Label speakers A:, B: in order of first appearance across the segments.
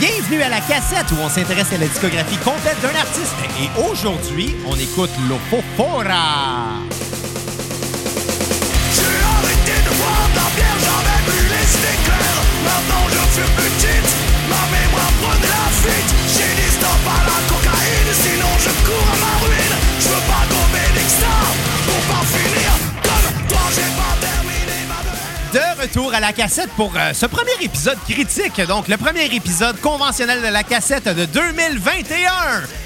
A: Bienvenue à la cassette où on s'intéresse à la discographie complète d'un artiste. Et aujourd'hui, on écoute Lopofora.
B: J'ai arrêté de boire de la bière, j'avais plus les éclairs Maintenant je plus petite, ma mémoire prenait la fuite J'ai dit stop à la cocaïne, sinon je cours à ma ruine Je veux pas gommer d'extra, pour pas finir comme toi J'ai pas
A: retour à la cassette pour euh, ce premier épisode critique. Donc, le premier épisode conventionnel de la cassette de 2021.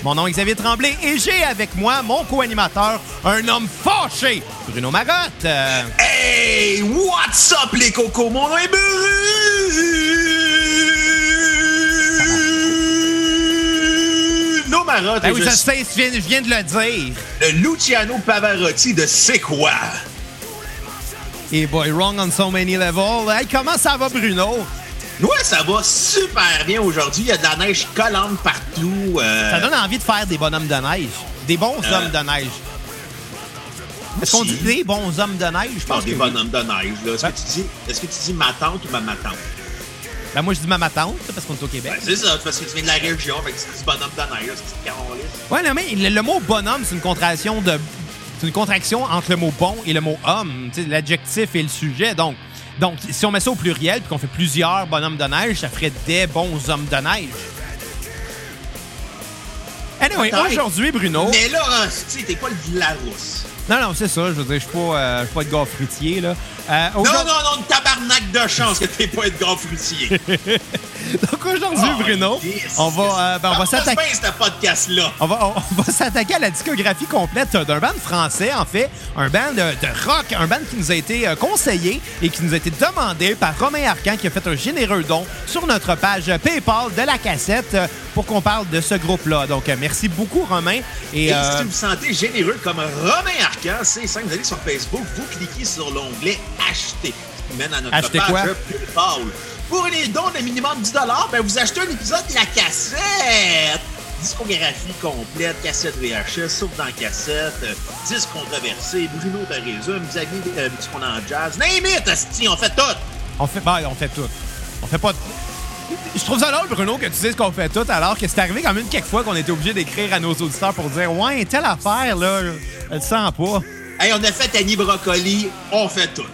A: Mon nom est Xavier Tremblay et j'ai avec moi mon co-animateur, un homme fâché, Bruno Marotte. Euh,
C: Hey, what's up les cocos? Mon nom est Bruno Marotte
A: ben oui,
C: je
A: sais, je viens, je viens de le dire.
C: le Luciano Pavarotti de C'est quoi?
A: Et boy, wrong on so many levels. Hey, comment ça va, Bruno?
C: Ouais, ça va super bien aujourd'hui. Il y a de la neige collante partout. euh,
A: Ça donne envie de faire des bonhommes de neige. Des bons
C: Euh,
A: hommes de neige. Est-ce qu'on dit des bons hommes de neige? Je
C: non,
A: pense
C: des
A: que
C: bonhommes de neige. là. Est-ce
A: Ouais.
C: que, tu dis, est-ce que tu dis ma tante ou ma ma tante?
A: Ben, moi, je dis ma ma tante, parce qu'on est au Québec.
C: Ben, c'est ça, parce que tu viens de la région, fait que tu dis bonhomme de neige, c'est.
A: Ouais, non, mais le, le mot bonhomme, c'est une contraction de. C'est une contraction entre le mot bon et le mot homme. L'adjectif et le sujet. Donc, donc, si on met ça au pluriel puis qu'on fait plusieurs bonhommes de neige, ça ferait des bons hommes de neige. Anyway, aujourd'hui, Bruno.
C: Mais là, tu sais, t'es pas le Villarousse.
A: Non, non, c'est ça. Je veux dire, je suis pas, euh, je suis pas de gars fruitier, là. Euh,
C: Non, non, non, tabarnak de chance que t'es pas être gars fruitier.
A: Donc aujourd'hui,
C: Oh,
A: Bruno,
C: yes,
A: on va, euh, ben, on va
C: Parle-moi
A: s'attaquer.
C: podcast-là.
A: On va, on va s'attaquer à la discographie complète d'un band français, en fait. Un band de, de rock, un band qui nous a été euh, conseillé et qui nous a été demandé par Romain Arcan, qui a fait un généreux don sur notre page PayPal de la cassette euh, pour qu'on parle de ce groupe-là. Donc, merci beaucoup, Romain. Et,
C: Et
A: euh,
C: si vous vous sentez généreux comme Romain Arcan, c'est simple, vous allez sur Facebook, vous cliquez sur l'onglet Acheter, ce qui mène à notre
A: Acheter
C: page
A: quoi?
C: PayPal. Pour les dons de minimum 10 ben vous achetez un épisode de la cassette. Discographie complète, cassette VHS, sauf dans cassette, euh, disque controversé, Bruno te résume, Xavier euh, dit qu'on en jazz. Name it, asti, on fait tout!
A: on fait, ben, on fait tout. On fait pas. Je trouve ça drôle, Bruno, que tu dises qu'on fait tout, alors que c'est arrivé quand même quelques fois qu'on était obligé d'écrire à nos auditeurs pour dire Ouais, telle affaire, là, elle sent pas.
C: Hey, on a fait Annie Brocoli, on fait tout.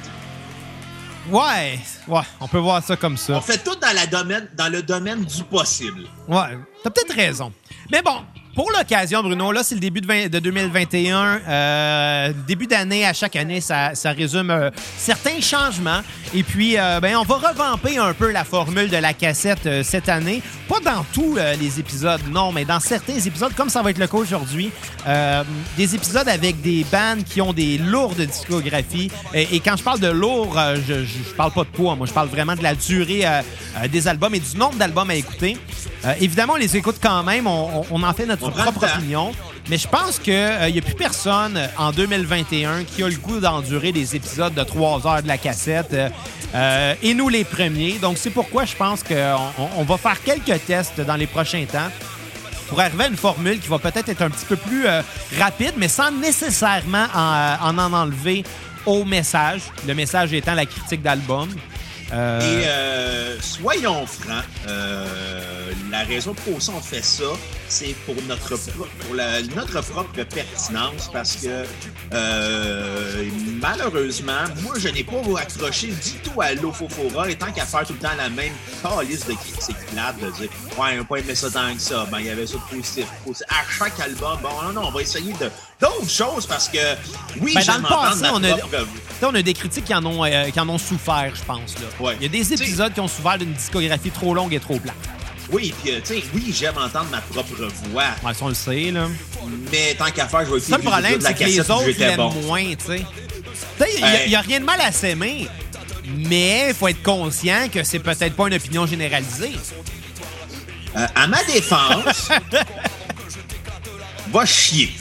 A: Ouais, ouais, on peut voir ça comme ça.
C: On fait tout dans, la domaine, dans le domaine du possible.
A: Ouais, t'as peut-être raison. Mais bon, pour l'occasion, Bruno, là, c'est le début de, 20 de 2021. Euh, début d'année, à chaque année, ça, résume euh, certains changements. Et puis, euh, ben, on va revamper un peu la formule de la cassette cette année. Pas dans tous les épisodes, non, mais dans certains épisodes, comme ça va être le cas aujourd'hui. Des épisodes avec des bands qui ont des lourdes discographies. Et, quand je parle de lourd, je, je, parle pas de poids. Moi, je parle vraiment de la durée des albums et du nombre d'albums à écouter. Évidemment, on les écoute quand même. On en fait notre Propre opinion. Mais je pense qu'il n'y a plus personne euh, en 2021 qui a le goût d'endurer des épisodes de 3 heures de la cassette. euh, euh, et nous, les premiers. Donc, c'est pourquoi je pense qu'on on- on va faire quelques tests dans les prochains temps pour arriver à une formule qui va peut-être être un petit peu plus euh, rapide, mais sans nécessairement en, en en enlever au message. Le message étant la critique d'album. Euh,
C: Et euh, soyons francs, euh, la raison pour laquelle on fait ça, c'est pour notre pour la- notre propre pertinence, parce que euh, malheureusement, moi je n'ai pas accroché du tout à l'Ofofora, et tant qu'à faire tout le temps la même liste de critiques plates, de dire ouais, on n'a pas aimé ça tant que ça, ben il y avait ça de positif, positif. À chaque album, bon non, non, on va essayer de d'autres choses parce que oui,
A: Ben, dans
C: j'aime
A: le
C: entendre
A: passé,
C: ma
A: on a-
C: propre
A: on a des critiques qui en ont, euh, qui en ont souffert, je pense. Là.
C: Ouais.
A: Il y a des
C: T'sais-
A: épisodes qui ont souffert d'une discographie trop longue et trop plate.
C: Oui, puis euh, tu sais, oui, j'aime entendre ma propre voix.
A: Ouais, ça, on le sait, là.
C: Mais tant qu'à faire, je vais
A: Ça, le problème,
C: de la
A: c'est que les autres l'aiment
C: bon.
A: moins, tu sais. Il n'y a, rien de mal à s'aimer, mais il faut être conscient que c'est peut-être pas une opinion généralisée.
C: Euh, à ma défense, va chier.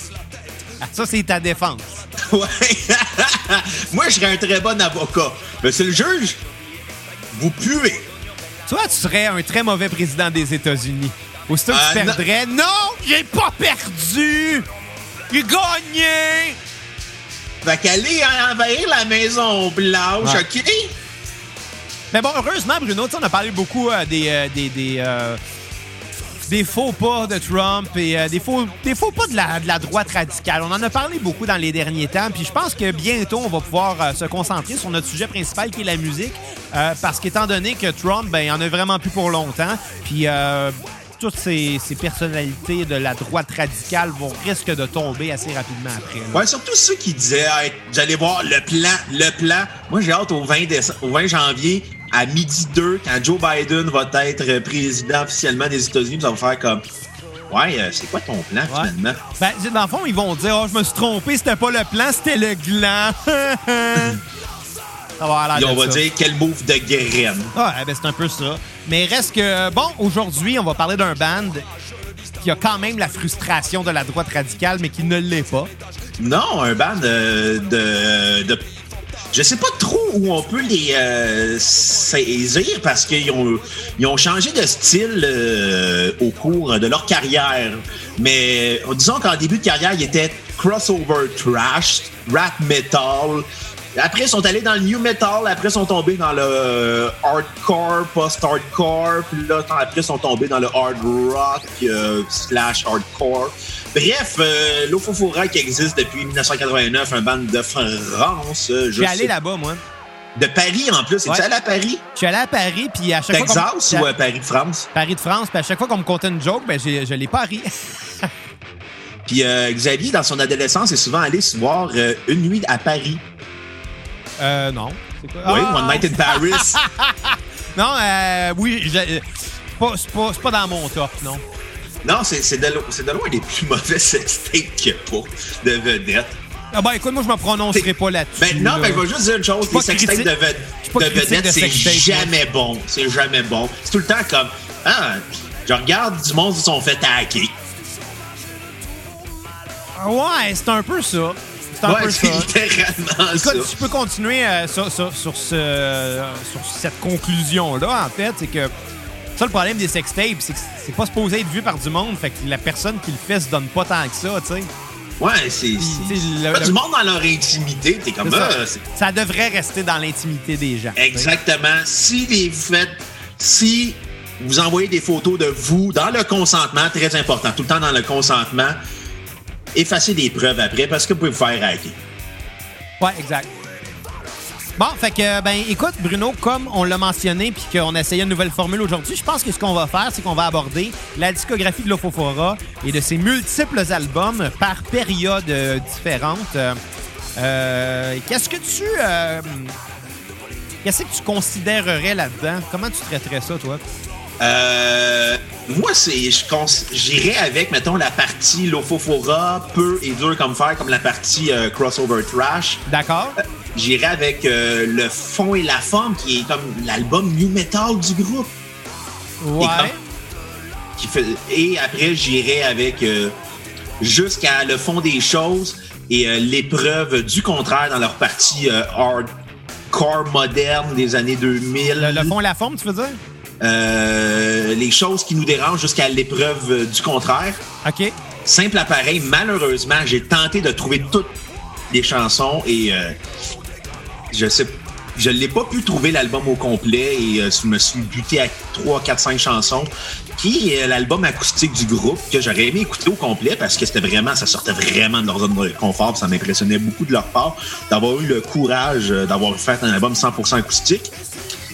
A: Ça, c'est ta défense.
C: Ouais. Moi, je serais un très bon avocat. Monsieur le juge, vous puez.
A: Toi, tu serais un très mauvais président des États-Unis. Aussitôt que tu
C: Euh, non.
A: perdrais, non, j'ai pas perdu! J'ai gagné!
C: Fait qu'aller envahir la Maison Blanche,
A: Ouais.
C: OK?
A: Mais bon, heureusement, Bruno, tu sais, on a parlé beaucoup euh, des, euh, des, des, euh, des faux pas de Trump et euh, des, faux, des faux pas de la, droite radicale. On en a parlé beaucoup dans les derniers temps, puis je pense que bientôt, on va pouvoir euh, se concentrer sur notre sujet principal qui est la musique, euh, parce qu'étant donné que Trump, ben, il en a vraiment plus pour longtemps, puis toutes ces, personnalités de la droite radicale vont risquent de tomber assez rapidement après.
C: Ouais, surtout ceux qui disaient allez voir le plan, le plan. Moi, j'ai hâte au 20, déce- au 20 janvier à midi 2, quand Joe Biden va être président officiellement des États-Unis, vous allez faire comme Ouais, euh, c'est quoi ton plan
A: Ouais.
C: finalement?
A: Ben, dans le fond, ils vont dire, oh, je me suis trompé, c'était pas le plan, c'était le gland. Ça va
C: Et on va
A: ça.
C: dire quel move de graine.
A: Ouais, ben c'est un peu ça. Mais reste que, bon, aujourd'hui, on va parler d'un band qui a quand même la frustration de la droite radicale, mais qui ne l'est pas.
C: Non, un band de, de, de- Je sais pas trop où on peut les euh, saisir parce qu'ils ont, ils ont changé de style euh, au cours de leur carrière. Mais disons qu'en début de carrière, ils étaient crossover trash, rap metal. Après, ils sont allés dans le new metal. Après, ils sont tombés dans le euh, hardcore, post-hardcore. Puis là, après, ils sont tombés dans le hard rock euh, slash hardcore. Bref, euh, l'Ofofora qui existe depuis 1989, un band de France. euh,
A: Je suis allé là-bas, moi.
C: De Paris en plus. Es-tu
A: Ouais.
C: allé à Paris?
A: Je suis allé à Paris, puis à chaque fois.
C: Texas ou à Paris, France?
A: Paris de France, puis à chaque fois qu'on me contait une joke, ben, je l'ai pas ri.
C: Puis euh, Xavier, dans son adolescence, est souvent allé se voir euh, une nuit à Paris.
A: Euh, non. C'est quoi?
C: Oui,
A: Ah!
C: One Night in Paris.
A: Non, euh, oui, euh, c'est pas, pas, dans mon top, non.
C: non, c'est de, lo- de loin les plus mauvais sextapes qu'il a pas de vedettes.
A: Ah ben écoute, moi je me prononcerai pas là-dessus.
C: Ben, non,
A: là.
C: mais je vais juste dire une chose. Les sextapes de, de vedettes,
A: de
C: c'est jamais bon. C'est jamais bon. C'est tout le temps comme, ah, je regarde du monde qui sont fait hacker.
A: Ah Ouais, c'est un peu ça. C'est un peu ça.
C: ça.
A: Tu peux continuer euh, sur, sur- sur ce, euh, sur cette conclusion-là, en fait. C'est que ça, le problème des sextapes, c'est que c'est pas supposé être vu par du monde. Fait que la personne qui le fait se donne pas tant que ça, tu sais.
C: Ouais, c'est.
A: Le-
C: du monde dans leur intimité. T'es comme,
A: C'est
C: ah,
A: ça. Ça devrait rester dans l'intimité des gens.
C: Exactement. Si les faites, si vous envoyez des photos de vous dans le consentement, très important, tout le temps dans le consentement, effacez des preuves après parce que vous pouvez vous faire hacker.
A: Ouais, exact. Bon, fait que, ben, écoute, Bruno, comme on l'a mentionné puis qu'on a essayé une nouvelle formule aujourd'hui, je pense que ce qu'on va faire, c'est qu'on va aborder la discographie de l'Ofofora et de ses multiples albums par période euh, différente. Euh, euh, Qu'est-ce que tu. euh, Qu'est-ce que tu considérerais là-dedans? Comment tu traiterais ça, toi?
C: Euh, moi, c'est, j'irais avec, mettons, la partie Lofofora, peu et dur comme fer, comme la partie euh, crossover trash.
A: D'accord?
C: J'irais avec euh, le fond et la forme, qui est comme l'album new metal du groupe.
A: Ouais.
C: qui fait et après j'irai avec euh, jusqu'à le fond des choses et euh, l'épreuve du contraire dans leur partie euh, hardcore moderne des années 2000
A: Le, le fond et la forme, tu veux dire?
C: Euh, les choses qui nous dérangent jusqu'à l'épreuve euh, du contraire.
A: OK.
C: simple appareil. Malheureusement j'ai tenté de trouver toutes les chansons et euh, je sais je l'ai pas pu trouver l'album au complet et euh, je me suis buté à 3, 4, 5 chansons qui est l'album acoustique du groupe que j'aurais aimé écouter au complet parce que c'était vraiment ça sortait vraiment de leur zone de confort ça m'impressionnait beaucoup de leur part d'avoir eu le courage d'avoir fait un album 100% acoustique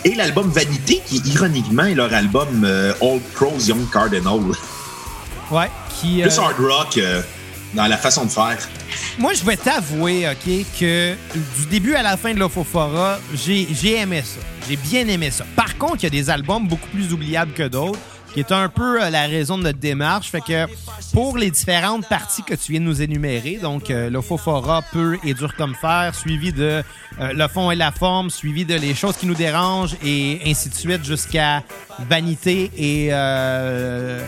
C: et l'album Vanité qui ironiquement est leur album euh, Old Pros Young Cardinal
A: Ouais. Qui,
C: plus
A: euh,
C: hard rock euh, dans la façon de faire
A: Moi, je vais t'avouer, OK, que du début à la fin de l'Ofofora, j'ai j'ai aimé ça. J'ai bien aimé ça. Par contre, il y a des albums beaucoup plus oubliables que d'autres, qui est un peu euh, la raison de notre démarche. Fait que pour les différentes parties que tu viens de nous énumérer, donc euh, l'Ofofora, peu et dur comme fer, suivi de euh, le fond et la forme, suivi de les choses qui nous dérangent et ainsi de suite jusqu'à Vanité et...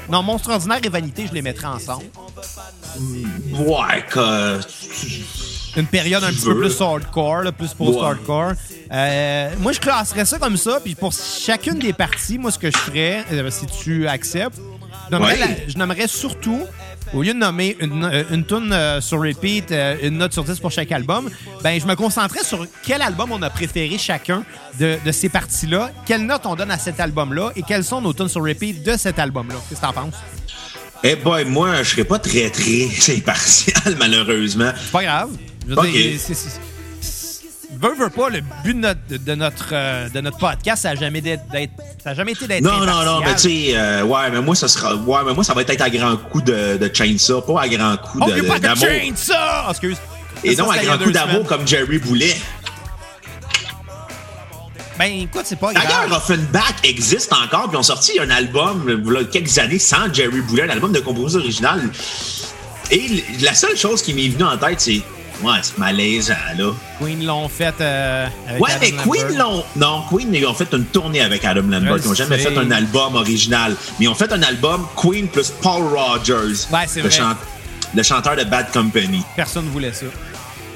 A: Non, Monstre ordinaire et Vanité, je les mettrai ensemble.
C: Ouais, que...
A: une période un petit peu plus hardcore, là, plus post-hardcore. Euh, moi, je classerais ça comme ça, puis pour chacune des parties, moi, ce que je ferais, euh, si tu acceptes, je nommerais,
C: Ouais.
A: la- je nommerais surtout, au lieu de nommer une, euh, une tune euh, sur repeat, euh, une note sur 10 pour chaque album, ben je me concentrais sur quel album on a préféré chacun de, de ces parties-là, quelle note on donne à cet album-là et quelles sont nos tunes sur repeat de cet album-là. Qu'est-ce que t'en penses?
C: Eh boy, moi, je serais pas très, très impartial, malheureusement.
A: Pas grave. Je veux dire, c'est- c'est- c'est- Veux, veux pas, le but de notre, de notre, euh, de notre podcast, ça n'a jamais, d'être- d'être- ça a jamais été d'être
C: Non, non, non, mais tu sais, euh, ouais, mais moi, ça sera, ouais, mais moi, ça va être à grand coup de, de chainsaw, pas à grand coup
A: Oh,
C: de- de-
A: pas
C: d'amour.
A: de change ça! Oh, excuse.
C: Et
A: Ça,
C: non à grand coup d'amour comme Jerry Boulet.
A: Ben, écoute, c'est pas
C: D'ailleurs,
A: grave.
C: Offenbach existe encore, puis ils ont sorti un album, euh, quelques années, sans Jerry Boulet, un album de composition originale. Et la seule chose qui m'est venue en tête, c'est, ouais, c'est malaisant, là.
A: Queen l'ont fait euh, avec
C: Ouais,
A: Adam
C: mais Queen l'ont. Non, Queen, ils ont fait une tournée avec Adam Lambert. Ils n'ont jamais fait un album original. Mais ils ont fait un album Queen plus Paul Rogers.
A: Ouais, c'est
C: le,
A: vrai.
C: le chanteur de Bad Company.
A: Personne ne voulait ça.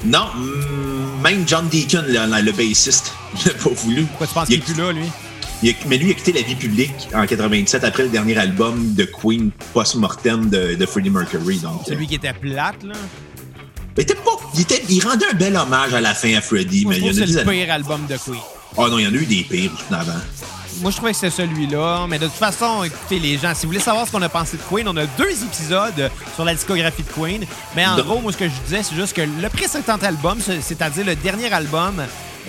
C: Non, mm, même John Deacon, le, le bassiste, il n'a pas voulu.
A: Pourquoi tu penses
C: Il
A: qu'il est plus là, lui?
C: mais lui, il a quitté la vie publique en 97 après le dernier album de Queen post-mortem de, de Freddie Mercury. Donc,
A: Celui qui était plate, là.
C: Il, était pas, il, était- il rendait un bel hommage à la fin à Freddie.
A: Moi,
C: mais il y en a
A: c'est le pire album de Queen.
C: Oh non, il y en a eu des pires avant.
A: Moi, je trouvais que c'était celui-là. Mais de toute façon, écoutez, les gens, si vous voulez savoir ce qu'on a pensé de Queen, on a deux épisodes sur la discographie de Queen. Mais en gros, moi, ce que je disais, c'est juste que le précédent album, c'est- c'est-à-dire le dernier album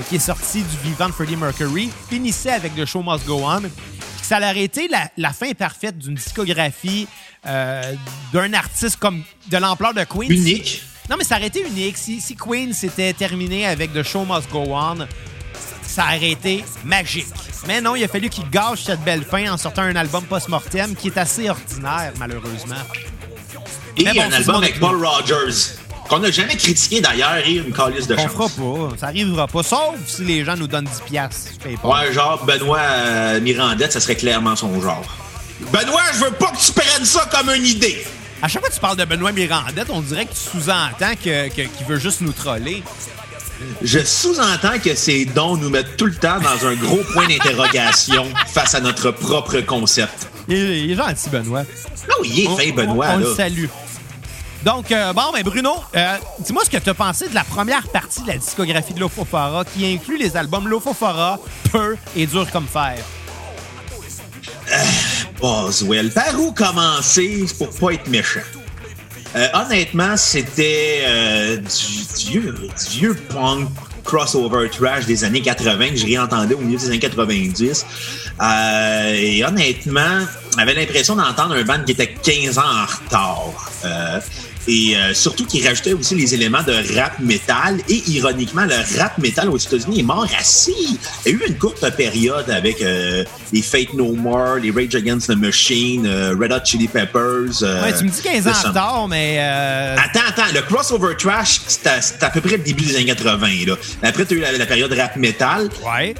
A: qui est sorti du vivant de Freddie Mercury, finissait avec The Show Must Go On. Ça aurait été la, la fin parfaite d'une discographie euh, d'un artiste comme de l'ampleur de Queen.
C: Unique.
A: Non, mais ça aurait été unique. Si, si Queen s'était terminé avec The Show Must Go On, ça aurait été magique. Mais non, il a fallu qu'il gâche cette belle fin en sortant un album post-mortem qui est assez ordinaire, malheureusement.
C: Et
A: bon,
C: un album avec. Paul Rogers. Qu'on n'a jamais critiqué d'ailleurs, et une calice de
A: On
C: chance.
A: fera pas. Ça arrivera pas. Sauf si les gens nous donnent 10 piastres.
C: Ouais, genre Benoît euh, Mirandette, ça serait clairement son genre. Benoît, je veux pas que tu prennes ça comme une idée.
A: À chaque fois que tu parles de Benoît Mirandette, on dirait que tu sous-entends que- que- qu'il veut juste nous troller.
C: Je sous-entends que ces dons nous mettent tout le temps dans un gros point d'interrogation face à notre propre concept.
A: Il est, il est gentil, Benoît.
C: Non, il est
A: On-
C: fin, Benoît,
A: on, on
C: là.
A: le salue. Donc, euh, bon, ben Bruno, euh, dis-moi ce que tu as pensé de la première partie de la discographie de Lofofora qui inclut les albums Lofofora, Peu et Dur comme fer.
C: Boswell. Par où commencer pour pas être méchant? Euh, honnêtement, c'était euh, du, vieux punk crossover trash des années 80 que je réentendais au milieu des années 90. Euh, et honnêtement, j'avais l'impression d'entendre un band qui était 15 ans en retard. Et euh, surtout qu'il rajoutait aussi les éléments de rap metal. Et ironiquement, le rap metal aux États-Unis est mort assez. Il y a eu une courte période avec euh, les Fate No More, les Rage Against the Machine, euh, Red Hot Chili Peppers. euh,
A: Ouais, tu me dis 15 ans en retard, mais. euh,
C: Attends, attends, le crossover trash, c'était à, peu près le début des années 80. Là. Après, tu as eu la, la période rap metal,
A: ouais.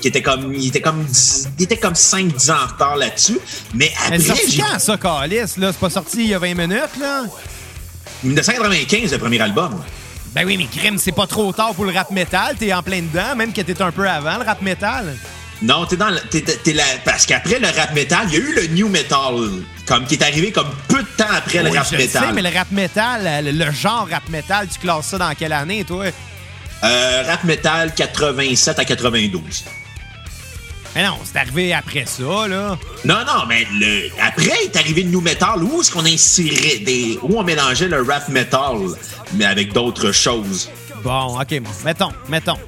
C: qui était comme. Il était comme, 10 il était comme 5-10 ans en retard là-dessus. Mais
A: Mais
C: après,
A: c'est sorti quand, ça, Calis? Là, c'est pas sorti il y a 20 minutes, là?
C: 1995, le premier album.
A: Ben oui, mais crime, c'est pas trop tard pour le rap metal. T'es en plein dedans, même que t'es un peu avant le rap metal.
C: Non, t'es dans le- t'es- t'es- t'es la- parce qu'après le rap metal, il y a eu le new metal, comme qui est arrivé comme peu de temps après le rap
A: je
C: metal.
A: sais, mais le rap metal, le, le genre rap metal, tu classes ça dans quelle année, toi?
C: Euh, rap metal 87 à 92.
A: Mais non, c'est arrivé après ça, là.
C: Non, non, mais le... après est arrivé le new metal où est-ce qu'on insérait des. où on mélangeait le rap metal, mais avec d'autres choses?
A: Bon, OK, bon. Mettons, mettons.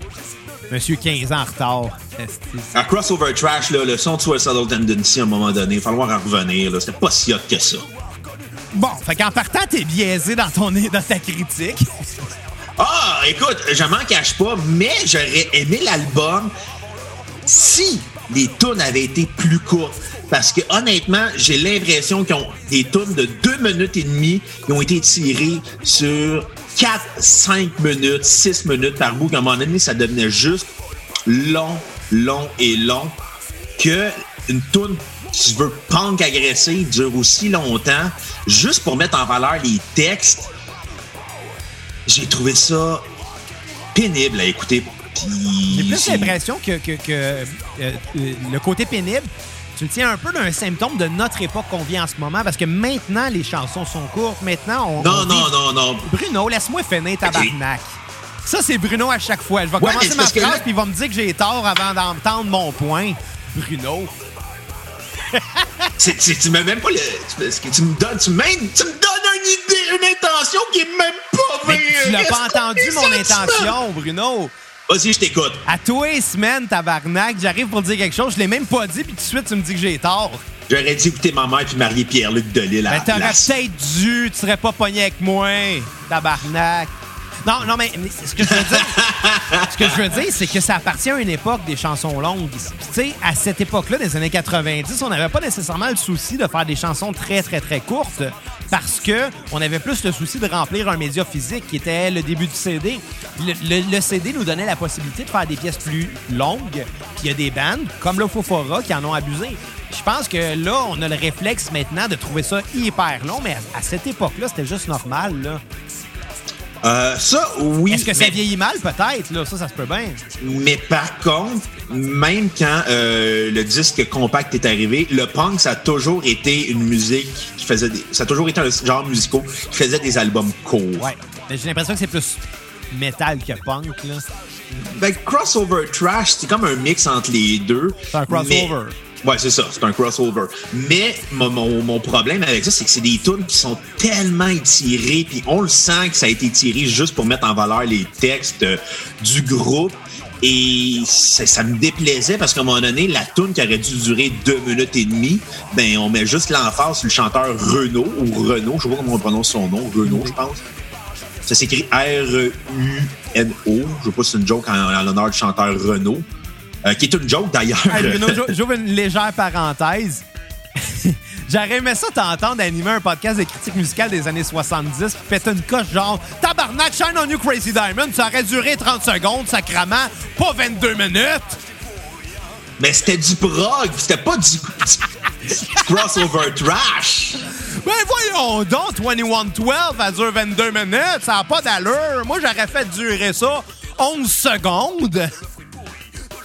A: Monsieur 15 ans en retard.
C: À crossover trash, là, le son de Suicidal Tendency, à un moment donné, il va falloir en revenir. là. C'était pas si hot que ça.
A: Bon, fait qu'en partant, t'es biaisé dans, ton, dans ta critique.
C: Ah, écoute, je m'en cache pas, mais j'aurais aimé l'album si les tunes avaient été plus courtes. Parce que honnêtement, j'ai l'impression qu'ils ont des tunes de 2 minutes et demie qui ont été tirées sur 4, 5 minutes, 6 minutes par bout. qu'à un moment donné, ça devenait juste long, long et long. Que une tune qui veut punk agressé dure aussi longtemps, juste pour mettre en valeur les textes j'ai trouvé ça pénible à écouter. Puis
A: J'ai plus l'impression que, que, que, euh, euh, le côté pénible, tu le tiens un peu d'un symptôme de notre époque qu'on vit en ce moment, parce que maintenant, les chansons sont courtes. Maintenant, on.
C: Non,
A: on
C: non, non, non.
A: Bruno, laisse-moi finir tabarnak. Ça, c'est Bruno à chaque fois. Je vais
C: Ouais,
A: commencer ma phrase, puis il va me dire que j'ai tort avant d'entendre mon point. Bruno.
C: C'est- c'est- tu mets même pas le. Tu me donnes, tu, même, tu me donnes une idée, une intention qui est même pas vraie.
A: tu l'as pas entendu, mon intention, Bruno.
C: Vas-y, je t'écoute.
A: À toi, semaine, tabarnak, j'arrive pour dire quelque chose, je l'ai même pas dit, puis tout de suite, tu me dis que j'ai tort.
C: J'aurais dû écouter ma mère puis marier Pierre-Luc Delisle à la
A: t'aurais peut-être dû, tu serais pas pogné avec moi, tabarnak. Non, non, mais, mais ce que je veux dire, ce que je veux dire, c'est que ça appartient à une époque des chansons longues. Tu sais, à cette époque-là, des années 90, on n'avait pas nécessairement le souci de faire des chansons très, très, très courtes parce que on avait plus le souci de remplir un média physique qui était le début du CD. Le, CD nous donnait la possibilité de faire des pièces plus longues. Puis il y a des bandes, comme le Fofora, qui en ont abusé. Je pense que là, on a le réflexe maintenant de trouver ça hyper long, mais à, à cette époque-là, c'était juste normal.
C: Euh, ça, oui.
A: Est-ce que ça vieillit mal? Peut-être. Là? Ça, ça se peut bien.
C: Mais par contre, même quand euh, le disque compact est arrivé, le punk, ça a toujours été une musique qui faisait des. Ça a toujours été un genre musical qui faisait des albums courts.
A: Ouais. Mais j'ai l'impression que c'est plus métal que punk. Là.
C: Ben, crossover trash, c'est comme un mix entre les deux.
A: C'est un crossover.
C: Mais- Ouais, c'est ça, c'est un crossover. Mais mon, mon- problème avec ça, c'est que c'est des tunes qui sont tellement étirées, puis on le sent que ça a été tiré juste pour mettre en valeur les textes euh, du groupe. Et ça, me déplaisait parce qu'à un moment donné, la tune qui aurait dû durer deux minutes et demie, ben on met juste l'emphase sur le chanteur Renault ou Renault, je sais pas comment on prononce son nom, Renault, je pense. Ça s'écrit R-E-U-N-O. Je sais pas si c'est une joke en, en l'honneur du chanteur Renault. Euh, qui est une joke d'ailleurs.
A: Hey, j'ouvre une légère parenthèse. J'aurais aimé ça t'entendre animer un podcast de critique musicale des années 70 puis péter une coche genre Tabarnak, Shine on You Crazy Diamond, ça aurait duré 30 secondes, sacrament, pas 22 minutes.
C: Mais c'était du prog, c'était pas du crossover trash.
A: Ben voyons donc, 2112, ça dure 22 minutes, ça n'a pas d'allure. Moi, j'aurais fait durer ça 11 secondes.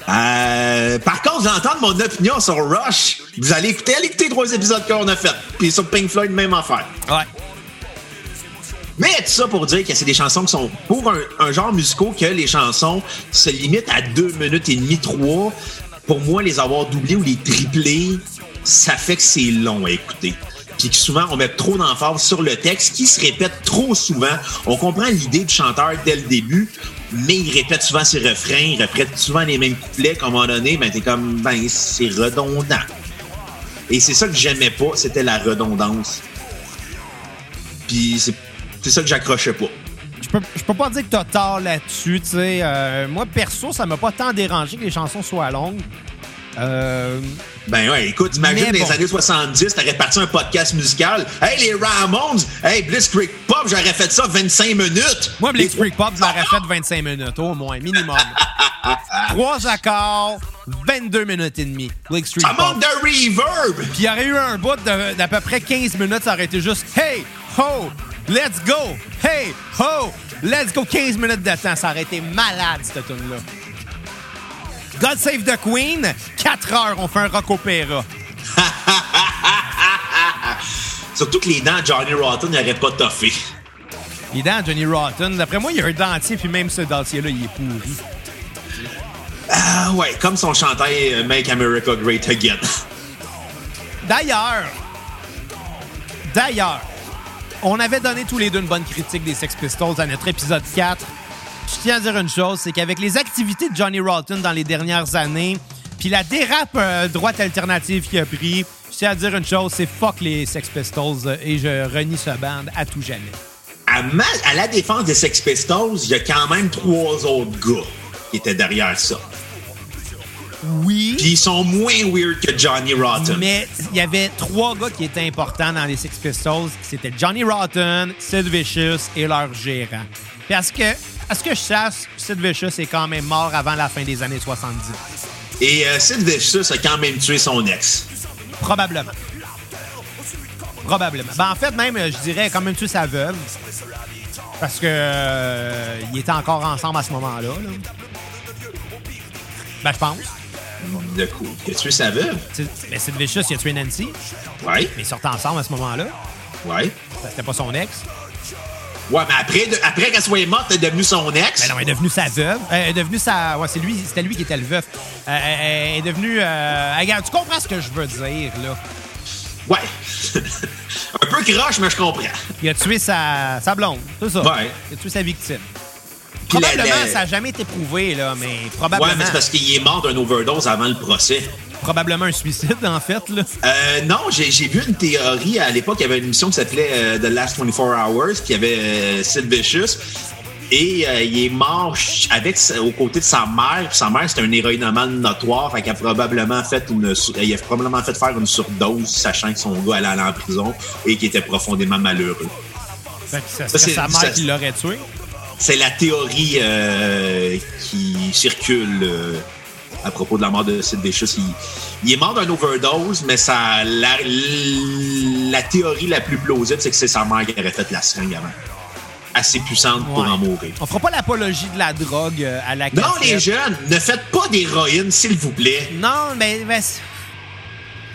C: Euh, par contre, vous allez entendre mon opinion sur Rush. Vous allez écouter, allez écouter les trois épisodes qu'on a fait. Puis sur Pink Floyd, même affaire.
A: Ouais.
C: Mais tout ça pour dire que c'est des chansons qui sont pour un, un genre musical que les chansons se limitent à deux minutes et demie, trois. Pour moi, les avoir doublées ou les triplées, ça fait que c'est long à écouter. Puis que souvent, on met trop d'emphase sur le texte qui se répète trop souvent. On comprend l'idée du chanteur dès le début, mais il répète souvent ses refrains, il répète souvent les mêmes couplets. qu'à un moment donné, ben, t'es comme, ben, c'est redondant. Et c'est ça que j'aimais pas, c'était la redondance. Puis c'est ça que j'accrochais pas.
A: Je peux, peux pas dire que t'as tort là-dessus, tu sais. Euh, moi, perso, ça m'a pas tant dérangé que les chansons soient longues. Euh,
C: Ben ouais, écoute, imagine
A: Mais
C: les
A: bon.
C: années 70, t'aurais parti un podcast musical. Hey, les Ramones! Hey, Blitzkrieg Pop, j'aurais fait ça 25 minutes!
A: moi, Blitzkrieg Pop, je l'aurais fait 25 minutes, au moins, minimum. Trois accords, 22 minutes et demie. Blitzkrieg
C: Ça
A: Pop.
C: manque de reverb!
A: Puis il y aurait eu un bout d'à peu près 15 minutes, ça aurait été juste Hey, ho, let's go! Hey, ho, let's go! 15 minutes de temps, ça aurait été malade, cette tune là God Save the Queen, 4 heures, on fait un rock opéra.
C: Surtout que les dents de Johnny Rotten n'auraient pas toffé.
A: Les dents, Johnny Rotten, d'après moi, il y a un dentier, puis même ce dentier-là, il est pourri.
C: Ah ouais, comme son chantait euh, Make America Great Again.
A: D'ailleurs, d'ailleurs, on avait donné tous les deux une bonne critique des Sex Pistols à notre épisode 4. Je tiens à dire une chose, c'est qu'avec les activités de Johnny Rotten dans les dernières années, puis la dérape euh, droite alternative qu'il a pris, je tiens à dire une chose, c'est fuck les Sex Pistols euh, et je renie ce band à tout jamais.
C: À, ma- à la défense des Sex Pistols, il y a quand même trois autres gars qui étaient derrière ça.
A: Oui.
C: Puis ils sont moins weird que Johnny Rotten.
A: Mais il y avait trois gars qui étaient importants dans les Six Pistols. C'était Johnny Rotten, Sid Vicious et leur gérant. Parce que, à ce que je sache, Sid Vicious est quand même mort avant la fin des années 70.
C: Et euh, Sid Vicious a quand même tué son ex.
A: Probablement. Probablement. Ben, en fait, même, je dirais quand même tué sa veuve. Parce que euh, il était encore ensemble à ce moment-là. là. Ben, je pense.
C: De coup, il a tué sa veuve?
A: Sid- Ben, Sid Vicious, il a tué Nancy.
C: Ouais,
A: Mais ils sortaient ensemble à ce moment-là.
C: ouais.
A: C'était pas son ex.
C: Ouais, mais après, de- après qu'elle soit morte, elle est devenue son ex.
A: Ben non, elle est devenue sa veuve. Euh, elle est devenue sa. Ouais, c'est lui, c'était lui qui était le veuf. Euh, elle- elle est devenue. euh, Regarde, tu comprends ce que je veux dire, là?
C: Ouais. croche, mais je comprends.
A: Il a tué sa, sa blonde, c'est ça.
C: Ouais.
A: Il a tué sa victime.
C: La-
A: Probablement,
C: la-
A: ça n'a jamais été prouvé, là, mais
C: Ouais,
A: probablement,
C: mais c'est parce qu'il est mort d'un overdose avant le procès.
A: Probablement un suicide, en fait. Là.
C: Euh, non, j'ai vu une théorie. À l'époque, il y avait une émission qui s'appelait euh, The Last 24 Hours, y avait euh, Sid Vicious. Et euh, il est mort avec aux côtés de sa mère. Puis sa mère, c'était un héroïnomane notoire. Fait qu'il a probablement fait une il a probablement fait faire une surdose, sachant que son gars allait aller en prison et qu'il était profondément malheureux.
A: Fait que ça
C: Ça,
A: serait
C: c'est-
A: sa mère
C: ça-
A: qui l'aurait tué?
C: C'est la théorie euh, qui circule euh, à propos de la mort de Sid Vicious. Il, il est mort d'un overdose, mais ça, la, la théorie la plus plausible, c'est que c'est sa mère qui aurait fait la seringue avant. Assez puissante pour en mourir.
A: On fera pas l'apologie de la drogue euh, à la
C: Non,
A: cassette.
C: les jeunes, ne faites pas d'héroïne, s'il vous plaît.
A: Non, mais, mais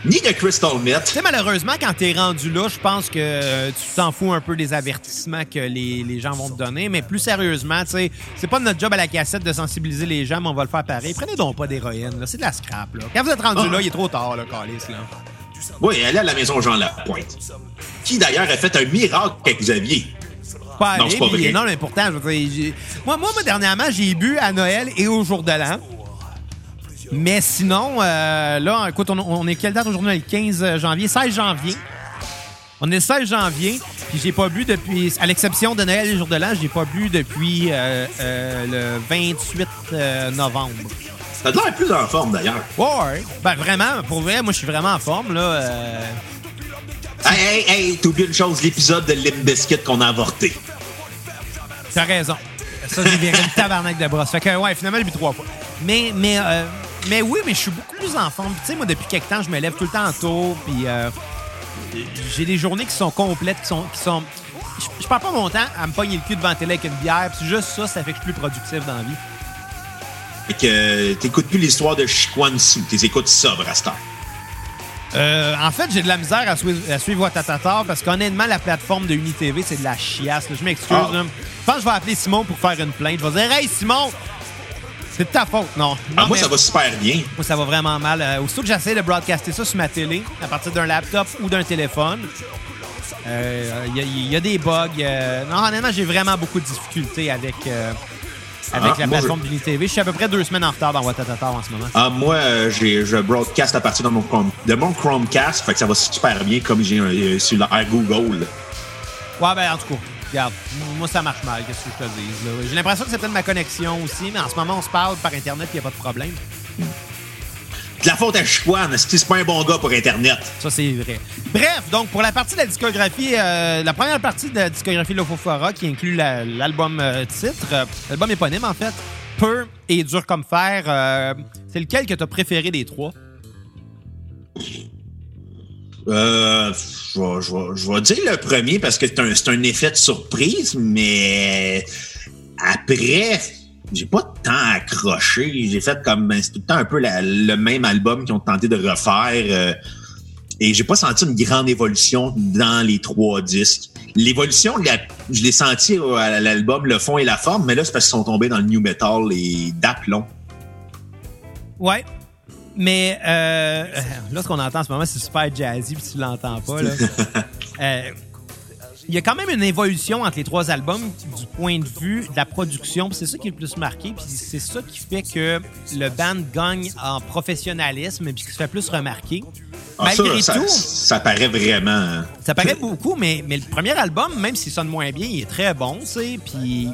C: Ni de crystal
A: tu
C: meth.
A: sais, malheureusement, quand t'es rendu là, je pense que euh, tu t'en fous un peu des avertissements que les, les gens vont te donner. Mais plus sérieusement, tu sais, c'est pas notre job à la cassette de sensibiliser les gens, mais on va le faire pareil. Prenez donc pas d'héroïne, là. C'est de la scrap, là. Quand vous êtes rendu
C: Ah.
A: là, il est trop tard, là, Calice, là.
C: Oui, elle est à la maison Jean Lapointe. Qui d'ailleurs a fait un miracle avec Xavier.
A: Pas
C: Non,
A: aller,
C: c'est pas vrai.
A: non, mais pourtant, je veux dire, j'ai- moi, moi, moi, dernièrement, j'ai bu à Noël et au jour de l'an. Mais sinon, euh, là, écoute, on, on est quelle date aujourd'hui? Le 15 janvier, 16 janvier. On est le 16 janvier, puis j'ai pas bu depuis, à l'exception de Noël et jour de l'an, j'ai pas bu depuis euh, euh, le 28 euh, novembre.
C: Ça a l'air plus en forme d'ailleurs.
A: Ouais, ouais. Ben vraiment, pour vrai, moi je suis vraiment en forme, là. euh,
C: Hey, hey, hey, t'oublies une chose, l'épisode de Limp Bizkit qu'on a avorté.
A: T'as raison. Ça, j'ai viré le tabarnak de brosse. Fait que, ouais, finalement, j'ai bu trois fois. Mais, mais, euh, mais oui, mais je suis beaucoup plus en forme. Puis, Tu sais, moi, depuis quelque temps, je me lève tout le temps tôt. Puis, euh, j'ai des journées qui sont complètes, qui sont. Qui sont je, je perds pas mon temps à me pogner le cul devant la télé avec une bière. Puis, juste ça, ça fait que je suis plus productif dans la vie.
C: Fait que euh, t'écoutes plus l'histoire de Chikwansu, t'écoutes ça, Brastar.
A: Euh, en fait, j'ai de la misère à suivre, à suivre parce qu'honnêtement, la plateforme de UniTV, c'est de la chiasse. là. Je m'excuse.
C: Ah.
A: Je pense que je vais appeler Simon pour faire une plainte. Je vais dire Hey Simon, c'est de ta faute. Non.
C: Ah,
A: Non,
C: moi,
A: mais-
C: ça va super bien.
A: Moi, ça va vraiment mal. Euh, aussitôt que j'essaie de broadcaster ça sur ma télé, à partir d'un laptop ou d'un téléphone, euh, il y, a- il y a des bugs. euh, non, honnêtement, j'ai vraiment beaucoup de difficultés avec, euh, avec
C: Ah,
A: la plateforme d'UniTV. Je suis à peu près deux semaines en retard dans Watatata en ce moment.
C: Ah, moi, euh, j'ai, je broadcast à partir de mon, Chrome- de mon Chromecast, fait que ça va super bien comme j'ai un euh, sur l'air Google.
A: Ouais, ben en tout cas, regarde, moi ça marche mal, qu'est-ce que je te dis. là. J'ai l'impression que c'est peut-être ma connexion aussi, mais en ce moment on se parle par Internet il n'y a pas de problème.
C: De la faute à Chikwan, c'est c'est pas un bon gars pour Internet.
A: Ça, c'est vrai. Bref, donc pour la partie de la discographie, euh, la première partie de la discographie Lofofora qui inclut la- l'album euh, titre, euh, l'album éponyme en fait, Peu et Dur comme fer, euh, c'est lequel que tu as préféré des trois?
C: Euh, je vais- dire le premier parce que c'est un, effet de surprise, mais après, j'ai pas tant accroché. J'ai fait comme ben, c'est tout le temps un peu le même album qu'ils ont tenté de refaire. euh, et j'ai pas senti une grande évolution dans les trois disques. L'évolution, je l'ai senti à l'album Le fond et la forme, mais là, c'est parce qu'ils sont tombés dans le new metal et d'aplomb.
A: Ouais. Mais euh, là, ce qu'on entend en ce moment, c'est super jazzy, puis tu l'entends pas. là. Euh, Il y a quand même une évolution entre les trois albums du point de vue de la production, puis c'est ça qui est le plus marqué, puis c'est ça qui fait que le band gagne en professionnalisme, puis qui se fait plus remarquer.
C: Ah,
A: Malgré
C: ça, ça-
A: tout,
C: ça paraît vraiment. hein.
A: ça paraît beaucoup, mais, mais le premier album, même s'il sonne moins bien, il est très bon, tu sais. Puis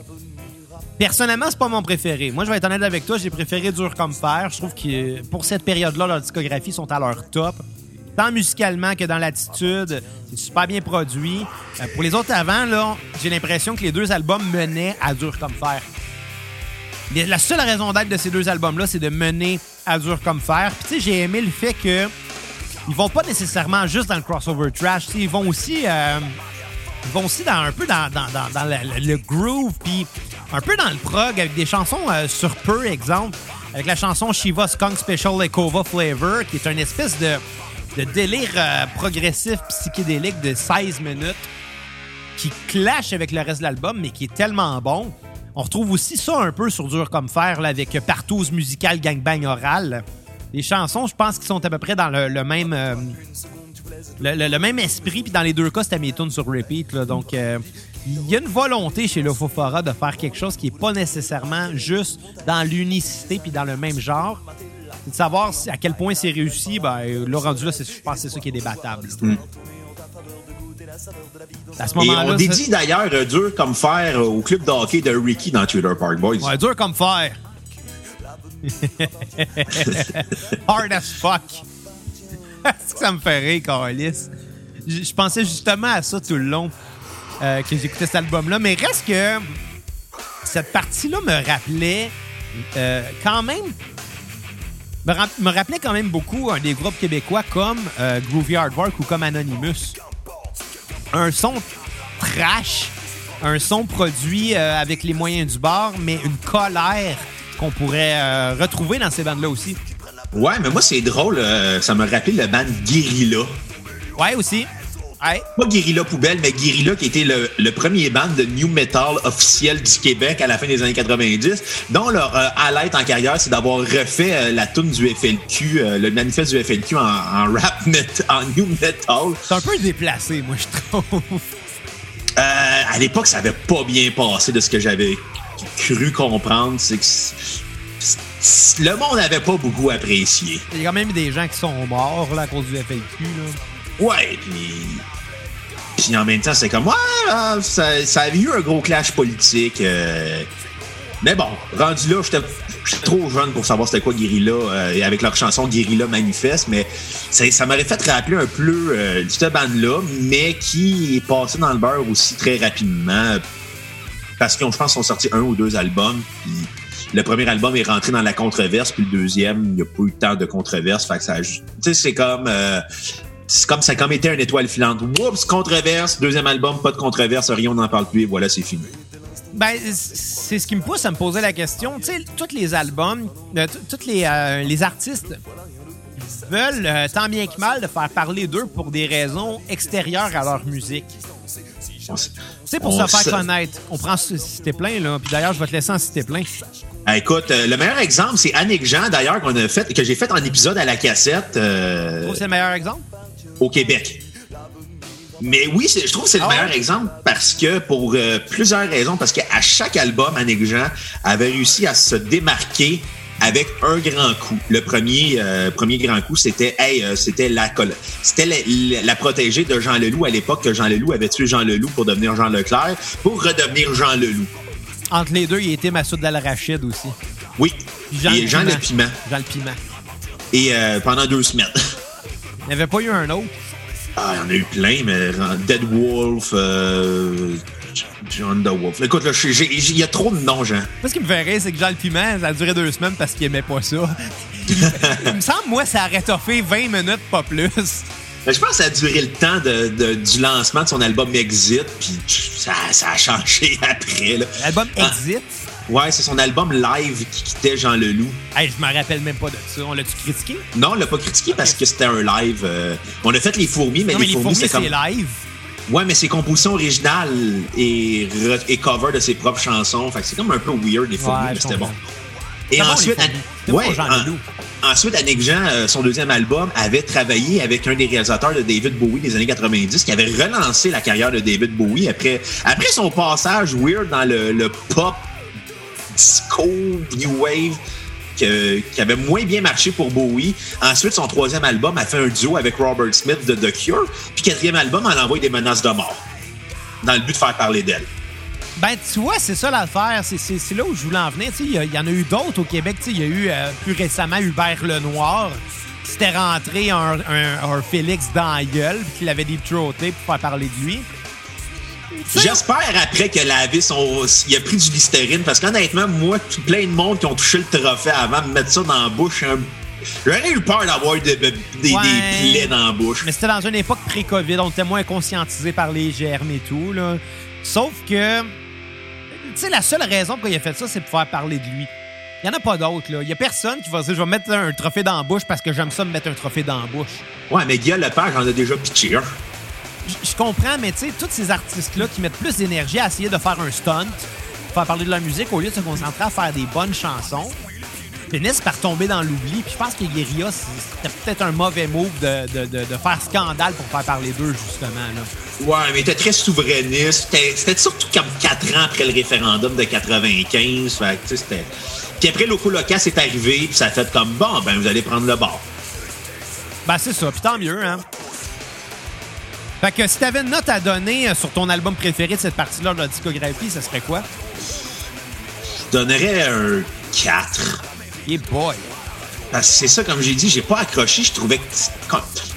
A: personnellement, c'est pas mon préféré. Moi, je vais être honnête avec toi, j'ai préféré Dur comme fer. Je trouve que pour cette période-là, leur discographie sont à leur top. Tant musicalement que dans l'attitude, c'est super bien produit. Euh, pour les autres avant, là, j'ai l'impression que les deux albums menaient à Dur comme fer. La seule raison d'être de ces deux albums-là, c'est de mener à Dur comme fer. Puis tu sais, j'ai aimé le fait que ils vont pas nécessairement juste dans le crossover trash. Ils vont aussi, euh, ils vont aussi dans un peu dans le, le groove, puis un peu dans le prog avec des chansons euh, sur peu, exemple, avec la chanson Shiva Skunk Special Ekova Flavor, qui est une espèce de, délire euh, progressif psychédélique de 16 minutes qui clash avec le reste de l'album, mais qui est tellement bon. On retrouve aussi ça un peu sur Dur comme fer, avec Partouze musical Gangbang Oral. Les chansons, je pense qu'ils sont à peu près dans le, même, euh, le, même esprit, puis dans les deux cas, c'était mes tunes sur repeat. donc, il y a une volonté chez le Fofora de faire quelque chose qui est pas nécessairement juste dans l'unicité puis dans le même genre. C'est de savoir à quel point c'est réussi. Ben, le rendu là, je pense que c'est ça qui est débattable. là. À ce
C: Et
A: moment-là,
C: on dédie d'ailleurs euh, dur comme fer euh, au club de hockey de Ricky dans Twitter Park Boys.
A: Ouais, dur comme fer. Hard as fuck. Est-ce que ça me fait rire, Carlis? Je pensais justement à ça tout le long euh, que j'écoutais cet album-là, mais reste que cette partie-là me rappelait euh, quand même. Me, ra- me rappelait quand même beaucoup un des groupes québécois comme euh, Groovy Hardwork ou comme Anonymous. Un son trash, un son produit euh, avec les moyens du bord, mais une colère qu'on pourrait retrouver dans ces bandes-là aussi.
C: Ouais, mais moi, c'est drôle. euh, ça me rappelle le band Guerrilla.
A: Ouais, aussi.
C: Pas Guerrilla Poubelle, mais Guerrilla qui était le, le premier band de new metal officiel du Québec à la fin des années 90, dont leur euh, highlight en carrière, c'est d'avoir refait euh, la tune du FLQ, euh, le manifeste du FLQ en, en rap, met- en new metal.
A: C'est un peu déplacé, moi, je trouve.
C: Euh, à l'époque, ça avait pas bien passé de ce que j'avais cru comprendre. C'est que le monde n'avait pas beaucoup apprécié.
A: Il y a quand même des gens qui sont morts là, à cause du FLQ. Là.
C: Ouais, puis. Puis en même temps, c'est comme, ouais, ça, ça avait eu un gros clash politique. euh, Mais bon, rendu là, j'étais trop jeune pour savoir c'était quoi Guerrilla, euh, et avec leur chanson Guerrilla Manifeste, mais ça, m'aurait fait rappeler un peu euh, cette bande-là, mais qui est passé dans le beurre aussi très rapidement, parce qu'ils ont, je pense, sont sortis un ou deux albums, puis le premier album est rentré dans la controverse, puis le deuxième, il n'y a pas eu tant de controverse, fait que ça Tu sais, c'est comme... euh, c'est comme ça a comme été une étoile filante. Oups, controverse, deuxième album, pas de controverse, rien, on n'en parle plus, et voilà, c'est fini.
A: Ben, c'est ce qui me pousse à me poser la question. Tu sais, tous les albums, euh, tous les, euh, les artistes veulent, euh, tant bien que mal, de faire parler d'eux pour des raisons extérieures à leur musique. C'est pour
C: on
A: se faire connaître. On prend citer plein, là. Puis d'ailleurs, je vais te laisser en citer plein.
C: Ah, écoute, euh, le meilleur exemple, c'est Annick Jean, d'ailleurs, qu'on a fait, que j'ai fait en épisode à la cassette euh,
A: c'est le meilleur exemple?
C: Au Québec. Mais oui, je trouve que c'est le
A: Ah
C: meilleur exemple parce que pour euh, plusieurs raisons, parce qu'à chaque album, Annick Jean avait réussi à se démarquer avec un grand coup. Le premier, euh, premier grand coup, c'était hey, euh, c'était la c'était la, la- la protégée de Jean Leloup à l'époque que Jean Leloup avait tué Jean Leloup pour devenir Jean Leclerc, pour redevenir Jean Leloup.
A: Entre les deux, il était Massoud Al-Rachid aussi.
C: Oui.
A: Jean
C: et
A: le
C: Jean
A: Piment.
C: le Piment.
A: Jean le Piment.
C: Et pendant deux semaines.
A: Il n'y avait pas eu un autre.
C: Ah, il y en a eu plein, mais Dead Wolf, euh, John the Wolf. Écoute, là, il y a trop de noms, Jean.
A: Moi, ce qui me fait rire, c'est que Jean le Piment, ça a duré deux semaines parce qu'il aimait pas ça. il me semble, moi, ça aurait toffé 20 minutes, pas plus.
C: Je pense que ça a duré le temps de, de- du lancement de son album Exit, puis ça, ça a changé après.
A: L'album
C: Ah,
A: Exit?
C: Ouais, c'est son album live qui quittait Jean Leloup.
A: Hey, je me rappelle même pas de ça. On l'a-tu critiqué?
C: Non, on l'a pas critiqué parce que c'était un live. euh, on a fait les fourmis, mais
A: non,
C: les,
A: mais les
C: fourmis, c'est comme.
A: live.
C: Ouais, mais ses compositions originales et, re- et cover de ses propres chansons. Fait que c'est comme un peu weird, les fourmis,
A: Ouais,
C: mais c'était bon. Et ensuite, ouais,
A: Jean
C: en- ensuite, Annick Jean, euh, son deuxième album, avait travaillé avec un des réalisateurs de David Bowie des années 90, qui avait relancé la carrière de David Bowie après, après son passage weird dans le, le pop, disco, new wave, qui avait moins bien marché pour Bowie. Ensuite, son troisième album a fait un duo avec Robert Smith de The Cure. Puis quatrième album, elle envoie des menaces de mort dans le but de faire parler d'elle.
A: Ben, tu vois, c'est ça l'affaire. C'est- là où je voulais en venir. Il y, y en a eu d'autres au Québec. Il y a eu euh, plus récemment Hubert Lenoir qui s'était rentré un, un- Félix dans la gueule puis qu'il avait trottés pour faire parler de lui.
C: J'espère après que lavé son. Il a pris du Listerine parce qu'honnêtement, moi, tout plein de monde qui ont touché le trophée avant de mettre ça dans la bouche, j'aurais eu peur d'avoir de- de- des, plaies dans la bouche.
A: Mais c'était dans une époque pré-COVID. On était moins conscientisé par les germes et tout. Là. Sauf que, tu sais, la seule raison pour il a fait ça, c'est pour faire parler de lui. Il n'y en a pas d'autres. là. Il n'y a personne qui va dire je vais mettre un trophée dans la bouche parce que j'aime ça me mettre un trophée dans la bouche.
C: Ouais, mais Guillaume Lepage en a déjà pitché un.
A: Je comprends, mais tu sais, tous ces artistes-là qui mettent plus d'énergie à essayer de faire un stunt, faire parler de leur musique au lieu de se concentrer à faire des bonnes chansons, finissent par tomber dans l'oubli. Puis je pense que Guerilla, c'était peut-être un mauvais move de, de, de, de faire scandale pour faire parler d'eux, justement. Là.
C: Ouais, mais était très souverainiste. C'était- surtout comme quatre ans après le référendum de 95. Fait que, tu sais, c'était... Puis après, Loco Locas est arrivé, puis ça a fait comme bon, ben vous allez prendre le bord.
A: Ben, c'est ça. Puis tant mieux, hein. Fait que si t'avais une note à donner euh, sur ton album préféré de cette partie-là de la discographie, ça serait quoi?
C: Je donnerais un 4.
A: Yeah boy.
C: Parce que c'est ça, comme j'ai dit, j'ai pas accroché. Je trouvais que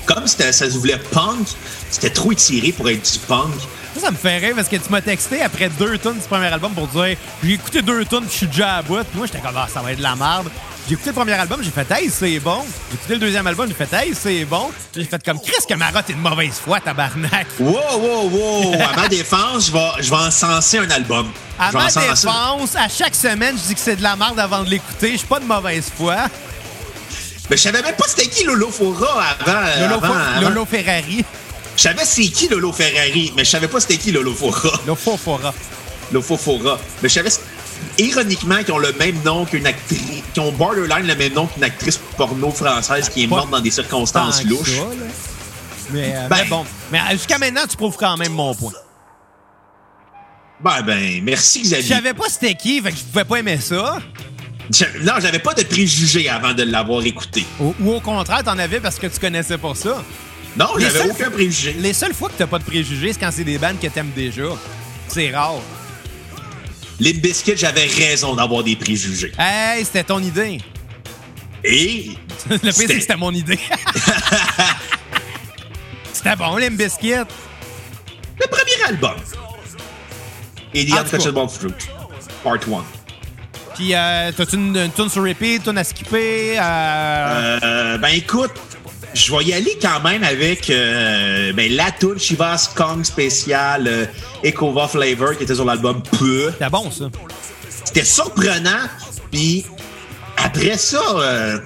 C: comme, ça se voulait punk, c'était trop étiré pour être du punk.
A: Ça, ça me fait rire parce que tu m'as texté après deux tonnes du premier album pour dire j'ai écouté deux tonnes, je suis déjà à bout. Puis Moi, j'étais comme ah, ça va être de la merde. J'ai écouté le premier album, j'ai fait hey, c'est bon. J'ai écouté le deuxième album, j'ai fait hey, c'est bon. J'ai fait comme Chris que Marotte est de mauvaise foi, tabarnak.
C: Wow, wow, wow! À ma défense, je vais, je vais encenser un album.
A: À ma défense, à chaque semaine, je dis que c'est de la merde avant de l'écouter. Je suis pas de mauvaise foi.
C: Mais je savais même pas c'était qui Lolo Fora avant.
A: Lolo,
C: avant-
A: Fo-
C: avant.
A: Lolo Ferrari.
C: Je savais c'est qui Lolo Ferrari, mais je savais pas c'était qui Lolo Fora.
A: Lolo Fofora.
C: Lolo Fora. Mais je savais, ironiquement, qu'ils ont le même nom qu'une actrice, qui ont borderline le même nom qu'une actrice porno française qui est morte dans des circonstances louches.
A: ça. Mais, euh,
C: Ben-
A: mais bon. Mais euh, jusqu'à maintenant, tu prouves quand même mon point.
C: Ben, ben, merci
A: Je
C: Xavier.
A: savais pas c'était qui, fait que je pouvais pas aimer ça.
C: Je- Non, j'avais pas de préjugés avant de l'avoir écouté.
A: Ou, ou au contraire, t'en avais parce que tu connaissais pas ça.
C: Non, j'avais aucun préjugé.
A: Les seules fois que t'as pas de préjugés, c'est quand c'est des bandes que t'aimes déjà. C'est rare.
C: Les biscuits, j'avais raison d'avoir des préjugés.
A: Hey, c'était ton idée.
C: Et
A: Le pire, c'est
C: C'était-
A: que c'était mon idée. c'était bon, les biscuits.
C: le premier album. Et The. Untouchable Fruit, Part 1.
A: Puis, euh, t'as-tu une, une tune sur repeat, tune à skipper? Euh...
C: Euh, ben écoute, je vais y aller quand même avec euh, ben, la tune Chivas Kong spécial euh, Ecova Flavor qui était sur l'album Peu.
A: C'était bon, ça.
C: C'était surprenant, puis après ça, euh,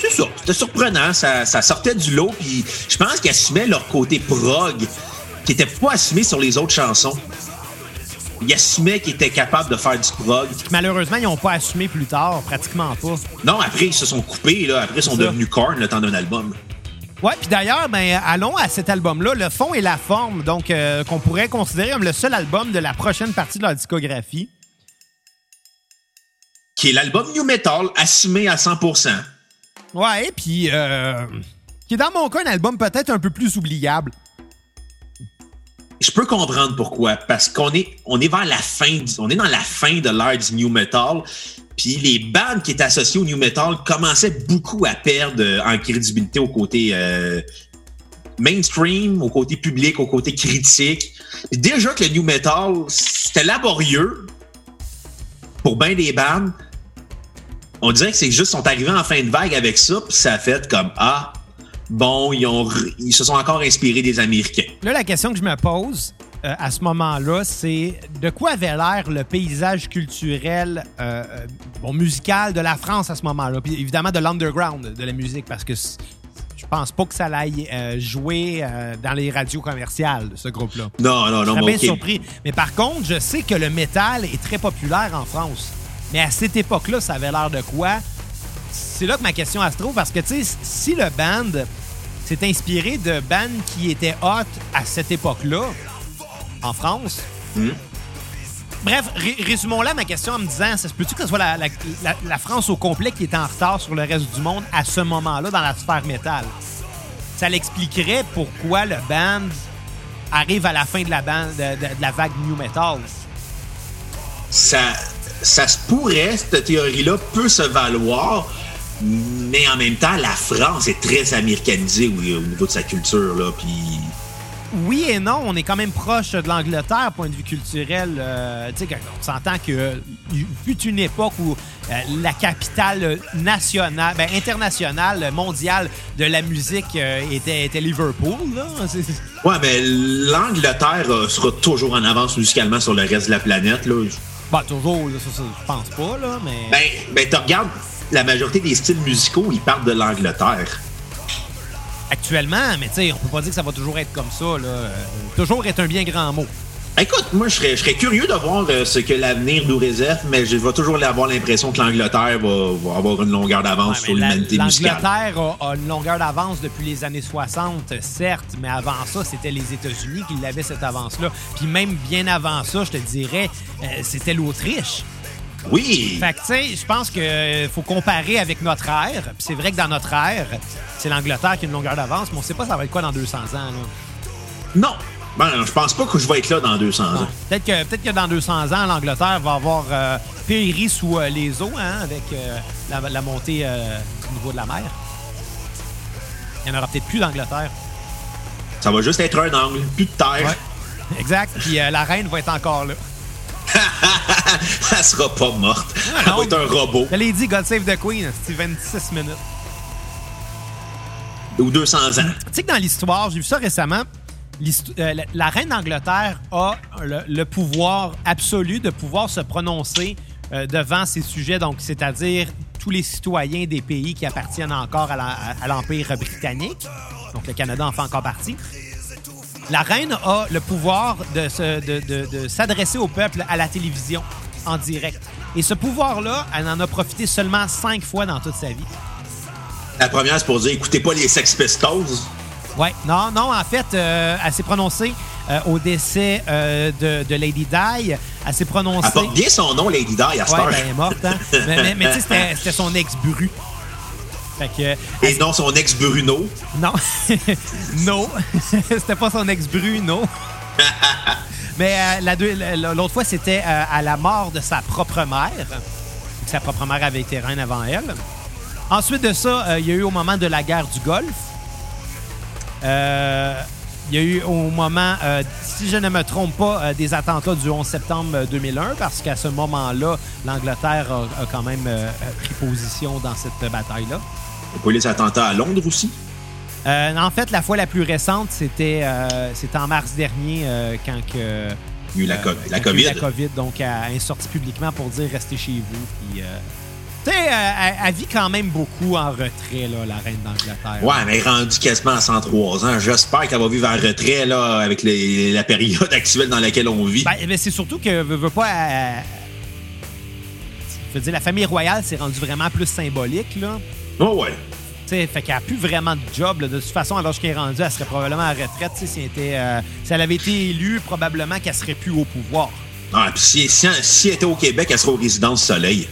C: c'est ça, c'était surprenant, ça, ça sortait du lot, puis je pense qu'ils assumaient leur côté prog qui était pas assumé sur les autres chansons. Ils assumaient qu'ils étaient capables de faire du prog.
A: Malheureusement, ils n'ont pas assumé plus tard, pratiquement pas.
C: Non, après, ils se sont coupés, là. Après, ils sont
A: ça.
C: devenus Korn le temps d'un album.
A: Ouais, puis d'ailleurs, ben, allons à cet album-là, le fond et la forme, donc euh, qu'on pourrait considérer comme le seul album de la prochaine partie de leur discographie.
C: Qui est l'album New Metal assumé à 100%.
A: Ouais, puis euh, qui est dans mon cas un album peut-être un peu plus oubliable.
C: Je peux comprendre pourquoi. Parce qu'on est, on est vers la fin, on est dans la fin de l'ère du New Metal. Puis les bandes qui étaient associées au New Metal commençaient beaucoup à perdre euh, en crédibilité au côté euh, mainstream, au côté public, au côté critique. Puis déjà que le New Metal, c'était laborieux pour bien des bandes. On dirait que c'est juste sont arrivés en fin de vague avec ça, puis ça a fait comme Ah, bon, ils, ont, ils se sont encore inspirés des Américains.
A: Là, la question que je me pose euh, à ce moment-là, c'est de quoi avait l'air le paysage culturel, euh, euh, bon, musical de la France à ce moment-là? Puis évidemment de l'underground de la musique, parce que je pense pas que ça aille euh, jouer euh, dans les radios commerciales ce groupe-là.
C: Non, non,
A: Je
C: non,
A: serais
C: mais
A: bien surpris. Mais par contre, je sais que le métal est très populaire en France. Mais à cette époque-là, ça avait l'air de quoi? C'est là que ma question se trouve, parce que, tu sais, si le band s'est inspiré de bands qui étaient hot à cette époque-là, en France,
C: Hmm.
A: Bref, ré- résumons-là ma question en me disant, ça se peut-tu que ce soit la, la- la- la France au complet qui est en retard sur le reste du monde à ce moment-là dans la sphère métal? Ça l'expliquerait pourquoi le band arrive à la fin de la, band, de, de- de la vague new metal.
C: ça, ça se pourrait, cette théorie-là peut se valoir, mais en même temps, la France est très américanisée au, au niveau de sa culture. Là, puis
A: Oui et non, on est quand même proche de l'Angleterre, point de vue culturel. Euh, tu sais, quand on s'entend que euh, fut une époque où euh, la capitale nationale, ben, internationale, mondiale de la musique euh, était, était Liverpool. Là.
C: Ouais, mais l'Angleterre euh, sera toujours en avance musicalement sur le reste de la planète. Là.
A: Bah, toujours, là, ça, ça, je pense pas, là, mais.
C: Ben, ben tu regardes, la majorité des styles musicaux, ils partent de l'Angleterre.
A: Actuellement, mais tu sais, on peut pas dire que ça va toujours être comme ça, là. Euh, toujours est un bien grand mot.
C: Écoute, moi, je serais, je serais curieux de voir euh, ce que l'avenir nous réserve, mais je vais toujours avoir l'impression que l'Angleterre va, va avoir une longueur d'avance
A: Ouais,
C: sur l'humanité musicale.
A: L'Angleterre a, a une longueur d'avance depuis les années 60, certes, mais avant ça, c'était les États-Unis qui avaient cette avance-là. Puis même bien avant ça, je te dirais, euh, c'était l'Autriche.
C: Oui!
A: Fait que, tu sais, je pense qu'il faut comparer avec notre ère. Puis c'est vrai que dans notre ère, c'est l'Angleterre qui a une longueur d'avance, mais on sait pas ça va être quoi dans 200 ans. Là.
C: Non! Ben, je pense pas que je vais être là dans 200 ans.
A: Peut-être que, peut que dans 200 ans, l'Angleterre va avoir euh, péri sous euh, les eaux hein, avec euh, la, la montée euh, au niveau de la mer. Il n'y en aura peut-être plus d'Angleterre.
C: Ça va juste être un angle, plus de terre.
A: Exact. Puis euh, la reine va être encore là.
C: Elle sera pas morte.
A: Ah,
C: Elle
A: non.
C: va être un robot.
A: Je l'ai dit, God Save the Queen, c'est 26 minutes.
C: Ou 200 ans.
A: Tu sais que dans l'histoire, j'ai vu ça récemment, euh, la, reine d'Angleterre a le, pouvoir absolu de pouvoir se prononcer euh, devant ces sujets, donc c'est-à-dire tous les citoyens des pays qui appartiennent encore à l'Empire britannique. Donc le Canada en fait encore partie. La reine a le pouvoir de s'adresser au peuple à la télévision en direct. Et ce pouvoir-là, elle en a profité seulement cinq fois dans toute sa vie.
C: La première, c'est pour dire écoutez pas les Sex Pistols.
A: Ouais, non, non, en fait, euh, elle s'est prononcée euh, au décès euh, de, de Lady Di. Elle s'est prononcée.
C: Elle porte bien son nom, Lady Di, à
A: Ouais, ben, elle est morte, hein. mais mais, mais tu sais, c'était- son ex-bru. Fait que.
C: Et non son ex Bruno.
A: Non. non. c'était pas son ex-bru, non. Mais euh, l'autre fois, c'était euh, à la mort de sa propre mère. Sa propre mère avait été reine avant elle. Ensuite de ça, euh, il y a eu au moment de la guerre du Golfe. Euh, il y a eu au moment, euh, si je ne me trompe pas, euh, des attentats du 11 septembre euh, 2001, parce qu'à ce moment-là, l'Angleterre a, a quand même euh, pris position dans cette bataille-là.
C: Il y a eu les attentats à Londres aussi?
A: Euh, en fait, la fois la plus récente, c'était euh, en mars dernier, euh, quand que,
C: Il y a eu la,
A: euh,
C: co- la
A: a
C: COVID.
A: la COVID, donc est sortie publiquement pour dire restez chez vous. Puis, euh, tu sais, euh, elle, elle vit quand même beaucoup en retrait, là, la reine d'Angleterre.
C: Ouais, mais elle est rendue quasiment à 103 ans. J'espère qu'elle va vivre en retrait là, avec les- la période actuelle dans laquelle on vit.
A: Ben, ben, c'est surtout que veut, veut pas. euh, je veux dire, la famille royale, c'est rendu vraiment plus symbolique, là.
C: Oh ouais.
A: Tu sais, fait qu'elle n'a plus vraiment de job. là. De toute façon, alors qu'elle est rendue, elle serait probablement à la retraite. tu sais, Si elle, était, euh, si elle avait été élue, probablement qu'elle serait plus au pouvoir.
C: Ah, puis si, si, si elle était au Québec, elle serait aux résidences Soleil.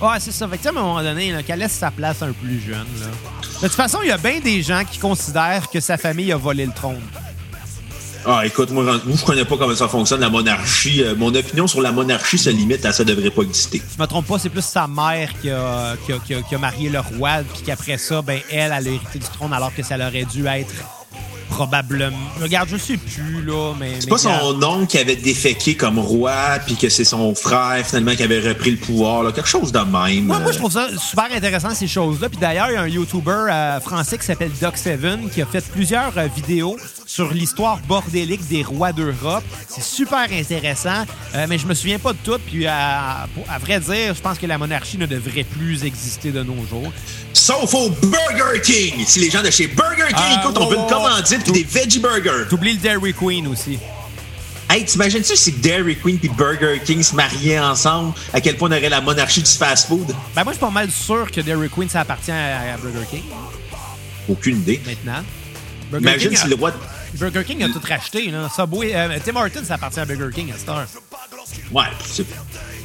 A: Ouais, c'est ça. Fait que, tu sais, à un moment donné, qu'elle laisse sa place à un plus jeune. Là. De toute façon, il y a bien des gens qui considèrent que sa famille a volé le trône.
C: Ah, écoute, moi, moi, je connais pas comment ça fonctionne, la monarchie. Euh, mon opinion sur la monarchie se limite à ça devrait pas exister.
A: Je me trompe pas, c'est plus sa mère qui a, qui a- qui a- qui a marié le roi, puis qu'après ça, ben, elle, elle a hérité du trône alors que ça aurait dû être probablement. Regarde, je sais plus, là, mais.
C: C'est pas son oncle qui avait déféqué comme roi, puis que c'est son frère, finalement, qui avait repris le pouvoir, là. Quelque chose de même.
A: Moi, moi,
C: Euh,
A: je trouve ça super intéressant, ces choses-là. Puis d'ailleurs, il y a un YouTuber euh, français qui s'appelle Doc7 qui a fait plusieurs euh, vidéos sur l'histoire bordélique des rois d'Europe. C'est super intéressant, euh, mais je me souviens pas de tout. Puis, à, pour- à vrai dire, je pense que la monarchie ne devrait plus exister de nos jours.
C: Sauf au Burger King! Si les gens de chez Burger King,
A: Ah,
C: écoute, on veut une commandite puis des veggie burgers.
A: T'oublies le Dairy Queen aussi.
C: Hey, t'imagines-tu si Dairy Queen puis Burger King se mariaient ensemble, à quel point on aurait la monarchie du fast-food?
A: Ben, moi, je suis pas mal sûr que Dairy Queen, ça appartient à, à Burger King
C: Aucune idée.
A: maintenant. Burger
C: Imagine
A: King,
C: si
A: a,
C: le roi...
A: Burger King a tout racheté. Là. Subway, euh, Tim Hortons, ça appartient à Burger King à cette heure.
C: Ouais, c'est-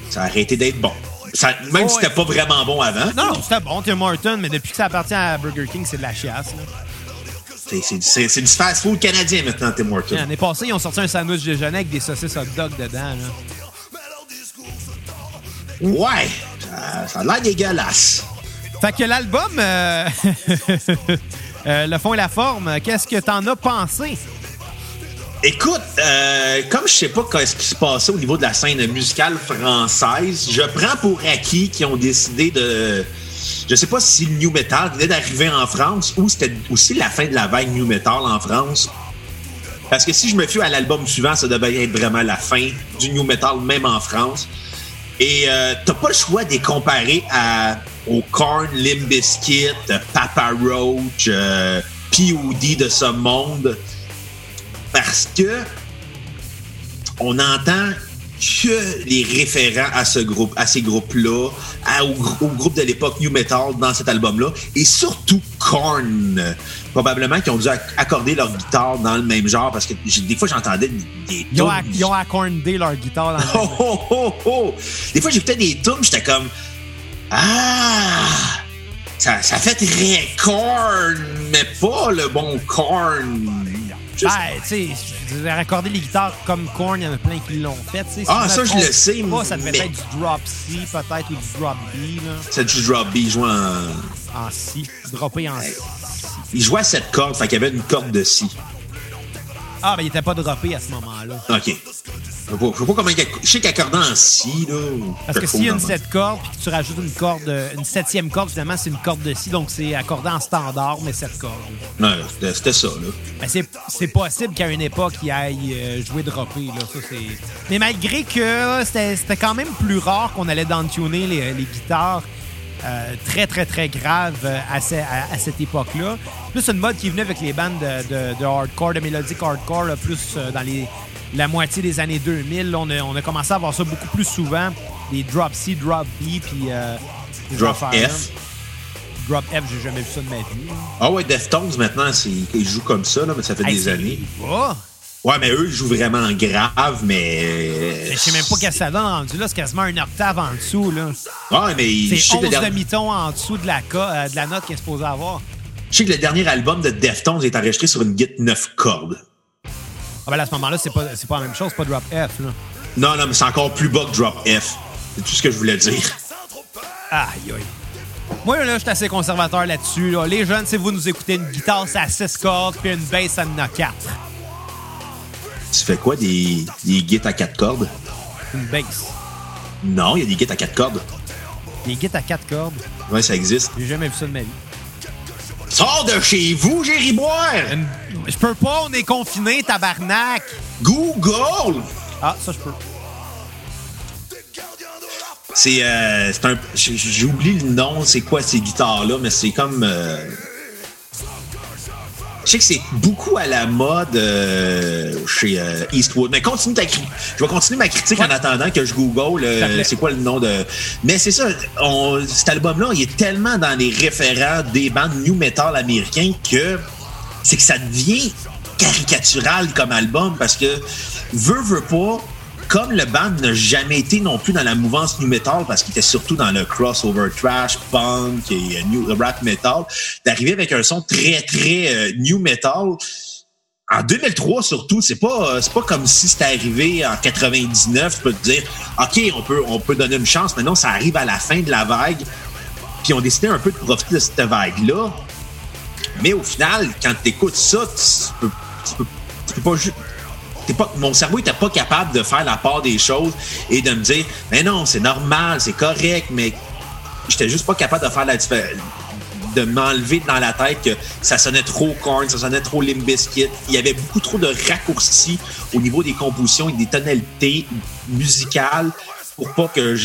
C: ça a arrêté d'être bon. Ça- même si c'était pas vraiment bon avant.
A: Non, non, c'était bon, Tim Hortons, mais depuis que ça appartient à Burger King, c'est de la chiasse.
C: C'est- du fast-food canadien maintenant, Tim Hortons.
A: L'année passée, ils ont sorti un sandwich déjeuner avec des saucisses hot dog dedans. Là.
C: Ouais, ça, ça a l'air dégueulasse.
A: Fait que l'album, euh, euh, Le fond et la forme, qu'est-ce que t'en as pensé?
C: Écoute, euh, comme je sais pas ce qui se passait au niveau de la scène musicale française, je prends pour acquis qu'ils ont décidé de. Je sais pas si le new metal venait d'arriver en France ou c'était aussi la fin de la vague new metal en France. Parce que si je me fie à l'album suivant, ça devait être vraiment la fin du new metal, même en France. Et euh, t'as pas le choix de les comparer à, au Korn, Limp Bizkit, Papa Roach, euh, POD de ce monde. Parce que on entend que les référents à ce groupe, à ces groupes-là, au, grou- au groupe de l'époque New Metal dans cet album-là, et surtout Korn, probablement qui ont dû ac- accorder leur guitare dans le même genre parce que des fois j'entendais des,
A: Ils ont, accordé leur guitare dans le
C: Oh, oh, oh, oh. Des fois, j'écoutais des tunes, j'étais comme Ah! Ça, ça fait très corn, mais pas le bon corn. Juste-
A: Ben, tu sais, je veux dire, accorder les guitares comme Korn, il y en a plein qui l'ont fait. Si
C: Ah, ça, je le sais,
A: Pas, ça devait
C: mais-
A: être du drop C, peut-être, ou du drop B, là,
C: C'est du drop B, il jouait en.
A: en C. Droppé en C.
C: Il jouait à cette corde, fait qu'il y avait une corde de si.
A: Ah, ben, il était pas droppé à ce moment-là.
C: OK. Je sais pas, comment. Je sais qu'accordant en si, là.
A: Parce que s'il y a une
C: chose dans-
A: sept cordes, puis que tu rajoutes une corde, euh, une septième corde, finalement, c'est une corde de si, donc c'est accordé en standard, mais sept cordes.
C: Ouais, c'était- ça, là.
A: Ben, c'est, possible qu'à une époque, il aille euh, jouer droppé. Là. Ça. Mais malgré que c'était, c'était quand même plus rare qu'on allait downtuner les, les guitares euh, très, très, très graves euh, à, ce- à- à cette époque-là. Plus une mode qui venue avec les bandes de, de- de hardcore, de mélodique hardcore, là, plus euh, dans les, la moitié des années 2000. là, on, a, on a commencé à voir ça beaucoup plus souvent. Des drop C, drop B, puis... euh, des
C: Drop. F.
A: Drop F, j'ai jamais vu ça de ma vie.
C: Ah ouais, Deftones, maintenant, ils jouent comme ça, là, mais ça fait
A: Hey,
C: des années. Ouais, mais eux, ils jouent vraiment grave, mais.
A: Mais je sais même pas qu'est-ce que ça donne rendu là. C'est quasiment un octave en dessous. là.
C: Ouais, mais
A: C'est
C: sais, que
A: 11
C: le dernier-
A: demi-tons en dessous de la, euh, de la note qu'il est supposé avoir.
C: je sais que le dernier album de Deftones est enregistré sur une guitare 9 cordes.
A: Ah ben là, à ce moment-là, c'est pas, pas la même chose, c'est pas drop F. Là.
C: Non, non, mais c'est encore plus bas que Drop F. C'est tout ce que je voulais dire.
A: Aïe, aïe. Moi, là, je suis assez conservateur là-dessus. là. Les jeunes, si vous nous écoutez, une guitare, c'est à 6 cordes, puis une bass, ça en a 4.
C: Tu fais quoi, des, des guides à 4 cordes?
A: Une bass.
C: Non, il y a des guides à 4 cordes.
A: Les guides à 4 cordes,
C: Ouais, ça existe.
A: j'ai jamais vu ça de ma vie.
C: Sors de chez vous, Jerry Boire!
A: Une- Je peux pas, on est confiné, tabarnak!
C: Google!
A: Ah, ça, je peux.
C: C'est euh, c'est un. j'ai- J'oublie le nom, c'est quoi ces guitares-là, mais c'est comme. euh, sais que c'est beaucoup à la mode euh, chez euh, Eastwood. Mais continue ta critique. Je vais continuer ma critique en attendant que je google euh, c'est quoi le nom de. Mais c'est ça, on- cet album-là, il est tellement dans les référents des bandes new metal américains que c'est que ça devient caricatural comme album parce que veut, veut pas, comme le band n'a jamais été non plus dans la mouvance new metal parce qu'il était surtout dans le crossover trash, punk et euh, new rap metal, d'arriver avec un son très très euh, new metal. En 2003 surtout, c'est pas euh, c'est pas comme si c'était arrivé en 99, tu peux te dire OK, on peut on peut donner une chance, mais non, ça arrive à la fin de la vague. Puis on décidé un peu de profiter de cette vague là. Mais au final, quand tu écoutes ça, tu peux, tu peux, tu peux pas mon cerveau était pas capable de faire la part des choses et de me dire, mais non, c'est normal, c'est correct, mais j'étais juste pas capable de faire de m'enlever dans la tête que ça sonnait trop corn, ça sonnait trop Limp Bizkit. Il y avait beaucoup trop de raccourcis au niveau des compositions et des tonalités musicales pour pas que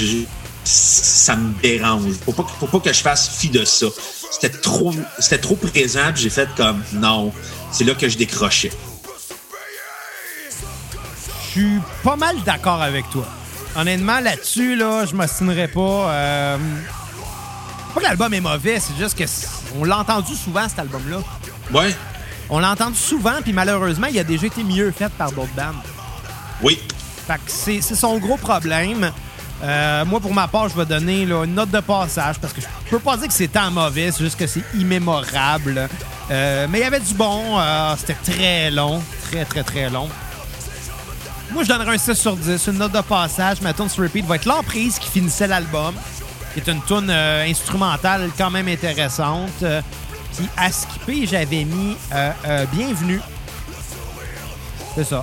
C: ça me dérange, pour pas, pour pas que je fasse fi de ça. C'était trop, c'était trop présent, j'ai fait comme non. C'est là que je décrochais.
A: Suis pas mal d'accord avec toi. Honnêtement, là-dessus, là, je m'ostinerais pas. Euh... Pas que l'album est mauvais, c'est juste que on l'a entendu souvent, cet album-là.
C: Ouais,
A: On l'a entendu souvent, puis malheureusement, il a déjà été mieux fait par d'autres bandes.
C: oui.
A: Fait que c'est c'est son gros problème. Euh, moi, pour ma part, je vais donner là, une note de passage parce que je peux pas dire que c'est tant mauvais, c'est juste que c'est immémorable. Euh, mais il y avait du bon. euh, C'était très long. Très, très, très long. Moi, je donnerais un 6 sur 10. Une note de passage. Ma tune sur repeat va être l'emprise qui finissait l'album. qui est une tune euh, instrumentale quand même intéressante. Euh, Puis à skipper, j'avais mis euh, euh, Bienvenue. C'est ça.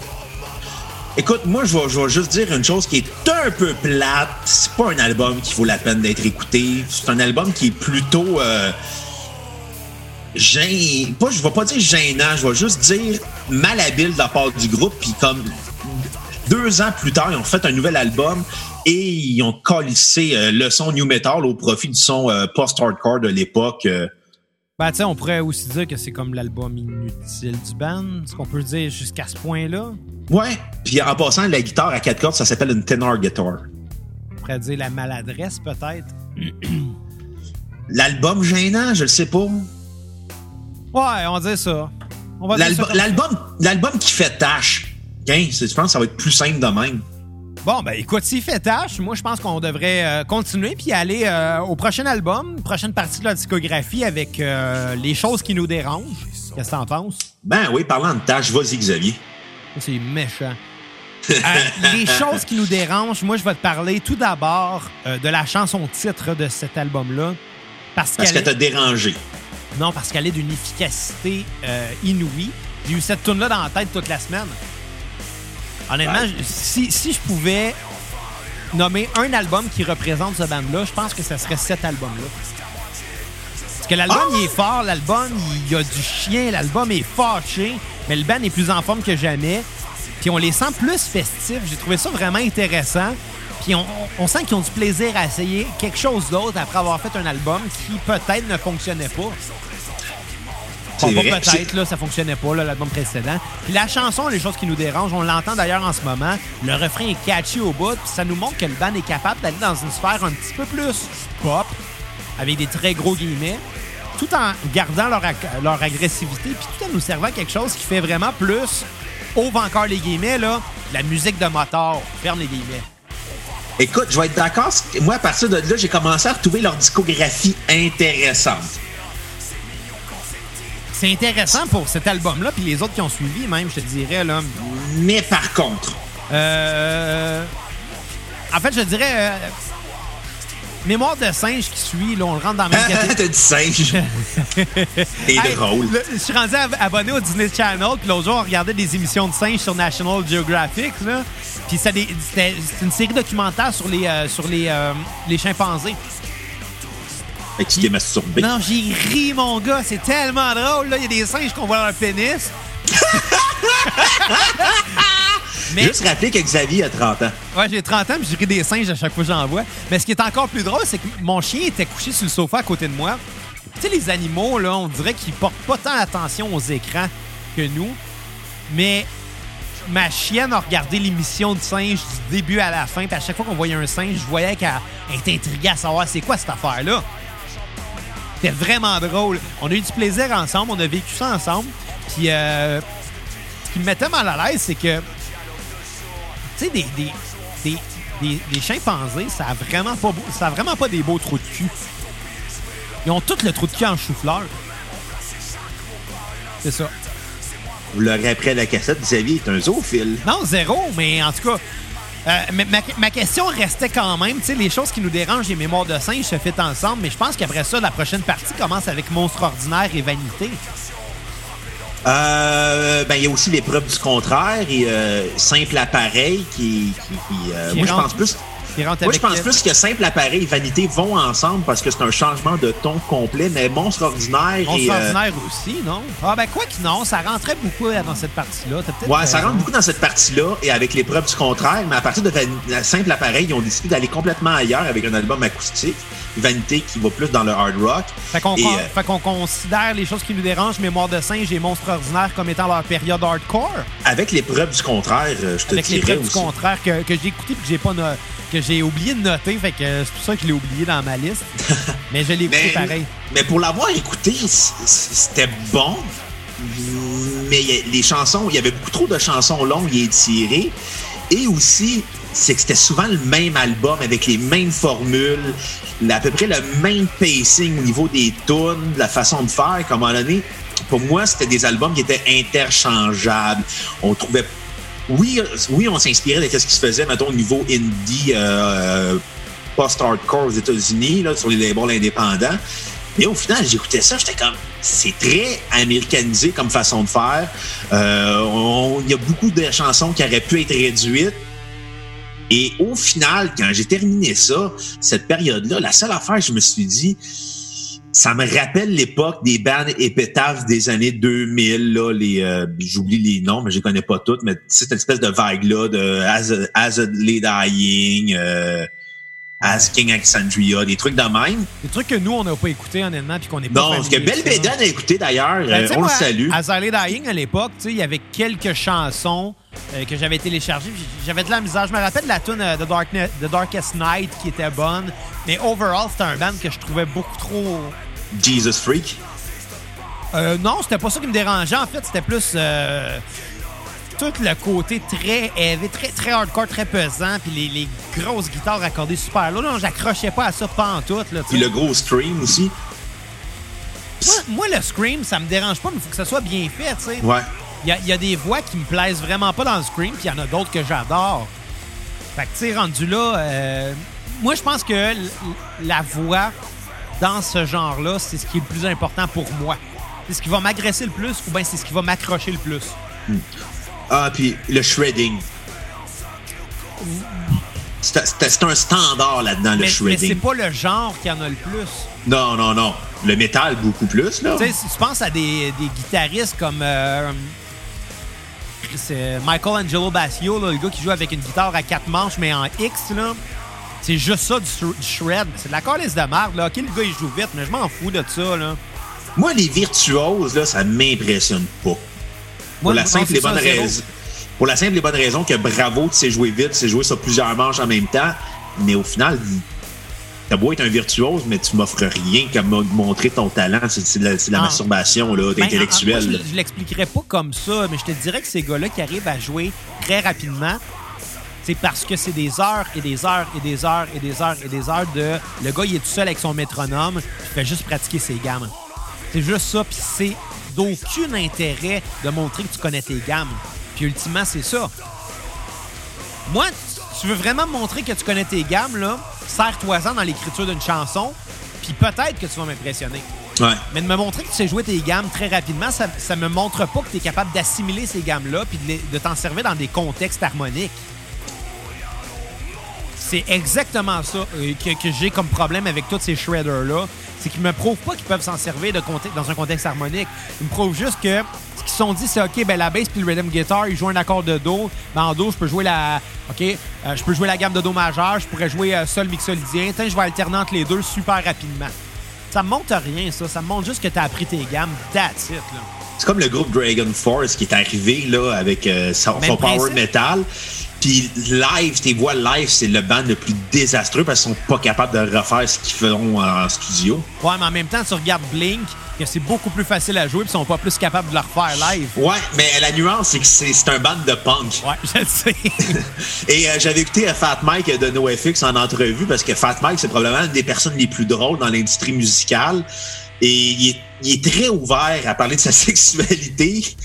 C: Écoute, moi, je vais, juste dire une chose qui est un peu plate. C'est pas un album qui vaut la peine d'être écouté. C'est un album qui est plutôt. Euh, gên- Pas, je vais pas dire gênant, je vais juste dire malhabile de la part du groupe. Puis comme deux ans plus tard, ils ont fait un nouvel album et ils ont calissé euh, le son new metal au profit du son euh, post-hardcore de l'époque. euh,
A: Ben, tu on pourrait aussi dire que c'est comme l'album inutile du band. Ce qu'on peut dire jusqu'à ce point-là?
C: Ouais. Puis en passant, la guitare à quatre cordes, ça s'appelle une tenor guitar.
A: On pourrait dire la maladresse, peut-être?
C: L'album gênant, je le sais pas.
A: Ouais, on va dire ça.
C: L'album qui fait tâche. C'est- je pense que ça va être plus simple de même.
A: Bon, ben écoute, s'il fait tâche, moi je pense qu'on devrait euh, continuer puis aller euh, au prochain album, prochaine partie de la discographie avec euh, les choses qui nous dérangent. Qu'est-ce que t'en penses?
C: Ben oui, parlant de tâche, vas-y, Xavier.
A: C'est méchant. Euh, les choses qui nous dérangent, moi je vais te parler tout d'abord de la chanson titre de cet album-là. Parce,
C: Parce
A: qu'elle
C: t'a dérangé.
A: Non, parce qu'elle est d'une efficacité inouïe. J'ai eu cette tune là dans la tête toute la semaine. Honnêtement,
C: Ouais.
A: si, si je pouvais nommer un album qui représente ce band-là, je pense que ce serait cet album-là. Parce que l'album,
C: Ah!
A: il est fort, l'album, il y a du chien, l'album est fâché, mais le band est plus en forme que jamais. Puis on les sent plus festifs. J'ai trouvé ça vraiment intéressant. Puis on- on sent qu'ils ont du plaisir à essayer quelque chose d'autre après avoir fait un album qui peut-être ne fonctionnait pas. Bon, peut-être, là, ça fonctionnait pas, l'album précédent. Puis la chanson, les choses qui nous dérangent, on l'entend d'ailleurs en ce moment. Le refrain est catchy au bout, puis ça nous montre que le band est capable d'aller dans une sphère un petit peu plus pop, avec des très gros guillemets, tout en gardant leur, leur agressivité, puis tout en nous servant quelque chose qui fait vraiment plus, ouvre encore les guillemets, là, la musique de moteur. Ferme les guillemets.
C: Écoute, je vais être d'accord. Moi, à partir de là, j'ai commencé à retrouver leur discographie intéressante.
A: C'est intéressant pour cet album-là, puis les autres qui ont suivi, même, je te dirais, là.
C: Mais par contre,
A: Euh, en fait, je dirais. euh, Mémoire de singe qui suit, là, on le rentre dans la même catégorie.
C: t'as dit singe. Et
A: Hey,
C: drôle.
A: je suis rendu ab- abonné au Disney Channel, puis l'autre jour, on regardait des émissions de singes sur National Geographic, là. Puis c'était une série documentaire sur les, euh, sur les, euh, les chimpanzés.
C: Que tu t'es masturbé.
A: Non, j'ai ri, mon gars, c'est tellement drôle, là. Il y a des singes qu'on voit leur pénis. Mais-
C: Juste rappeler que Xavier a 30 ans.
A: Ouais, j'ai 30 ans, puis j'ai ri des singes à chaque fois que j'en vois. Mais ce qui est encore plus drôle, c'est que mon chien était couché sur le sofa à côté de moi. Tu sais, les animaux, là, on dirait qu'ils portent pas tant attention aux écrans que nous. Mais ma chienne a regardé l'émission de singe du début à la fin, puis à chaque fois qu'on voyait un singe, je voyais qu'elle elle était intriguée à savoir c'est quoi cette affaire-là. C'était vraiment drôle. On a eu du plaisir ensemble, on a vécu ça ensemble. Puis, euh, ce qui me mettait mal à l'aise, c'est que tu sais, des, des, des, des, des chimpanzés, ça a, vraiment pas beau- ça a vraiment pas des beaux trous de cul. Ils ont tout le trou de cul en chou-fleur. C'est ça.
C: Vous l'aurez appris à la cassette, Xavier est un zoophile.
A: Non, zéro, mais en tout cas, euh, mais ma, ma question restait quand même, tu sais, les choses qui nous dérangent, les mémoires de singes se fait ensemble, mais je pense qu'après ça, la prochaine partie commence avec Monstre ordinaire et Vanité.
C: Euh, ben, il y a aussi l'épreuve du contraire et euh, simple appareil qui. qui, qui, euh,
A: Qui
C: moi, je pense plus.
A: Rentre
C: Moi, je pense plus que simple appareil et vanité vont ensemble parce que c'est un changement de ton complet, mais monstre ordinaire
A: Monstre
C: et. euh,
A: ordinaire aussi, non? Ah ben quoi que non, ça rentrait beaucoup euh, dans cette partie-là.
C: Ouais, ça
A: raison.
C: rentre beaucoup dans cette partie-là et avec l'épreuve du contraire, mais à partir de simple appareil, ils ont décidé d'aller complètement ailleurs avec un album acoustique. Vanité qui va plus dans le hard rock.
A: Fait qu'on,
C: Et, euh,
A: fait qu'on considère les choses qui nous dérangent, Mémoire de singe et Monstre ordinaire, comme étant leur période hardcore.
C: avec l'épreuve du contraire, euh, je te
A: Avec preuves du contraire que, que j'ai écouté et que j'ai pas no- que j'ai oublié de noter. Fait que c'est pour ça que je l'ai oublié dans ma liste. Mais je l'ai écouté
C: Mais,
A: pareil.
C: mais pour l'avoir écouté, c'était bon. Mais les chansons, il y avait beaucoup trop de chansons longues et étirées. Et aussi, c'est que c'était souvent le même album avec les mêmes formules, à peu près le même pacing au niveau des tunes, la façon de faire. Comme à un moment donné, pour moi, c'était des albums qui étaient interchangeables. On trouvait oui, oui, on s'inspirait de ce qui se faisait, mettons, au niveau indie, euh, post-hardcore aux États-Unis, sur les labels indépendants. Mais au final, j'écoutais ça, j'étais comme, c'est très américanisé comme façon de faire. Euh, Il y a beaucoup de chansons qui auraient pu être réduites. Et au final, quand j'ai terminé ça, cette période-là, la seule affaire, je me suis dit, ça me rappelle l'époque des bands épitaphes des années 2000, là, les, euh, j'oublie les noms, mais je les connais pas toutes, mais c'est une espèce de vague-là de As a, As a Dying, euh, As King Alexandria, des trucs de même.
A: Des trucs que nous, on n'a pas écouté, honnêtement, puis qu'on n'est pas
C: Non, ce que Belle. Bédane a écouté d'ailleurs,
A: Ben,
C: euh, on
A: moi,
C: le salue.
A: Ziley Dying, à l'époque, tu sais, il y avait quelques chansons euh, que j'avais téléchargées. puis J'avais de la misère. Je me rappelle de la tune euh, The, Darkest Night qui était bonne. Mais overall, c'était un band que je trouvais beaucoup trop.
C: Jesus Freak?
A: Euh, non, c'était pas ça qui me dérangeait. En fait, c'était plus. euh, tout le côté très heavy, très, très hardcore, très pesant, puis les, les grosses guitares accordées super lourd. Non, j'accrochais pas à ça pantoute. Là,
C: Puis le gros Scream aussi.
A: moi, moi, le scream, ça me dérange pas, mais il faut que ça soit bien fait. tu sais.
C: Ouais.
A: Il y a, il y a des voix qui me plaisent vraiment pas dans le Scream, puis il y en a d'autres que j'adore. Fait que, tu sais, rendu là, euh, moi, je pense que la voix dans ce genre-là, c'est ce qui est le plus important pour moi. C'est ce qui va m'agresser le plus ou bien c'est ce qui va m'accrocher le plus.
C: Ah, puis le shredding. C'est un standard là-dedans, le
A: Mais, mais c'est
C: shredding.
A: pas le genre qui en a le plus.
C: Non, non, non. Le métal, beaucoup plus, là.
A: Tu sais, si tu penses à des, des guitaristes comme euh, c'est Michael Angelo Bassio, là, le gars qui joue avec une guitare à quatre manches, mais en X, là. C'est juste ça du, shred- du shred. C'est de la calice de merde, là. OK, le gars, il joue vite, mais je m'en fous de ça, là.
C: Moi, les virtuoses, là, ça m'impressionne pas. Pour la simple et bonne raison. Pour la simple et bonne raison que bravo, tu sais jouer vite, tu sais jouer sur plusieurs manches en même temps, mais au final, t'as beau être un virtuose, mais tu m'offres rien qu'à me montrer ton talent. C'est la, la
A: Ah.
C: masturbation là,
A: Ben,
C: intellectuelle.
A: en- moi,
C: là.
A: je, je l'expliquerais pas comme ça, mais je te dirais que ces gars-là qui arrivent à jouer très rapidement, c'est parce que c'est des heures et des heures et des heures et des heures et des heures de. Le gars, il est tout seul avec son métronome, il fait juste pratiquer ses gammes. C'est juste ça, puis c'est d'aucun intérêt de montrer que tu connais tes gammes. Puis ultimement, c'est ça. Moi, tu veux vraiment me montrer que tu connais tes gammes, là, serre-toi-en dans l'écriture d'une chanson, puis peut-être que tu vas m'impressionner.
C: Ouais.
A: Mais de me montrer que tu sais jouer tes gammes très rapidement, ça, ça me montre pas que tu es capable d'assimiler ces gammes-là puis de, les- de t'en servir dans des contextes harmoniques. C'est exactement ça euh, que, que j'ai comme problème avec tous ces shredders-là. C'est qu'ils me prouvent pas qu'ils peuvent s'en servir de dans un contexte harmonique. Ils me prouvent juste que ce qu'ils se sont dit, c'est OK, ben la bass puis le rhythm guitar, ils jouent un accord de Do. Ben en Do, je peux jouer la. OK, euh, je peux jouer la gamme de Do majeur, je pourrais jouer euh, sol mixolydien. Tiens, je vais alterner entre les deux super rapidement. Ça me montre rien, ça. Ça me montre juste que tu as appris tes gammes. That's it, là.
C: C'est comme le groupe Dragon Force qui est arrivé là, avec euh, son, power metal. Puis live, tes voix live, c'est le band le plus désastreux parce qu'ils sont pas capables de refaire ce qu'ils feront en studio.
A: Ouais, mais en même temps, tu regardes Blink, que c'est beaucoup plus facile à jouer, puis ils sont pas plus capables de le refaire live.
C: Ouais, mais la nuance, c'est que c'est un band de punk.
A: Ouais, je le sais.
C: Et euh, j'avais écouté euh, Fat Mike de NoFX en entrevue parce que Fat Mike, c'est probablement une des personnes les plus drôles dans l'industrie musicale. Et il est, il est très ouvert à parler de sa sexualité.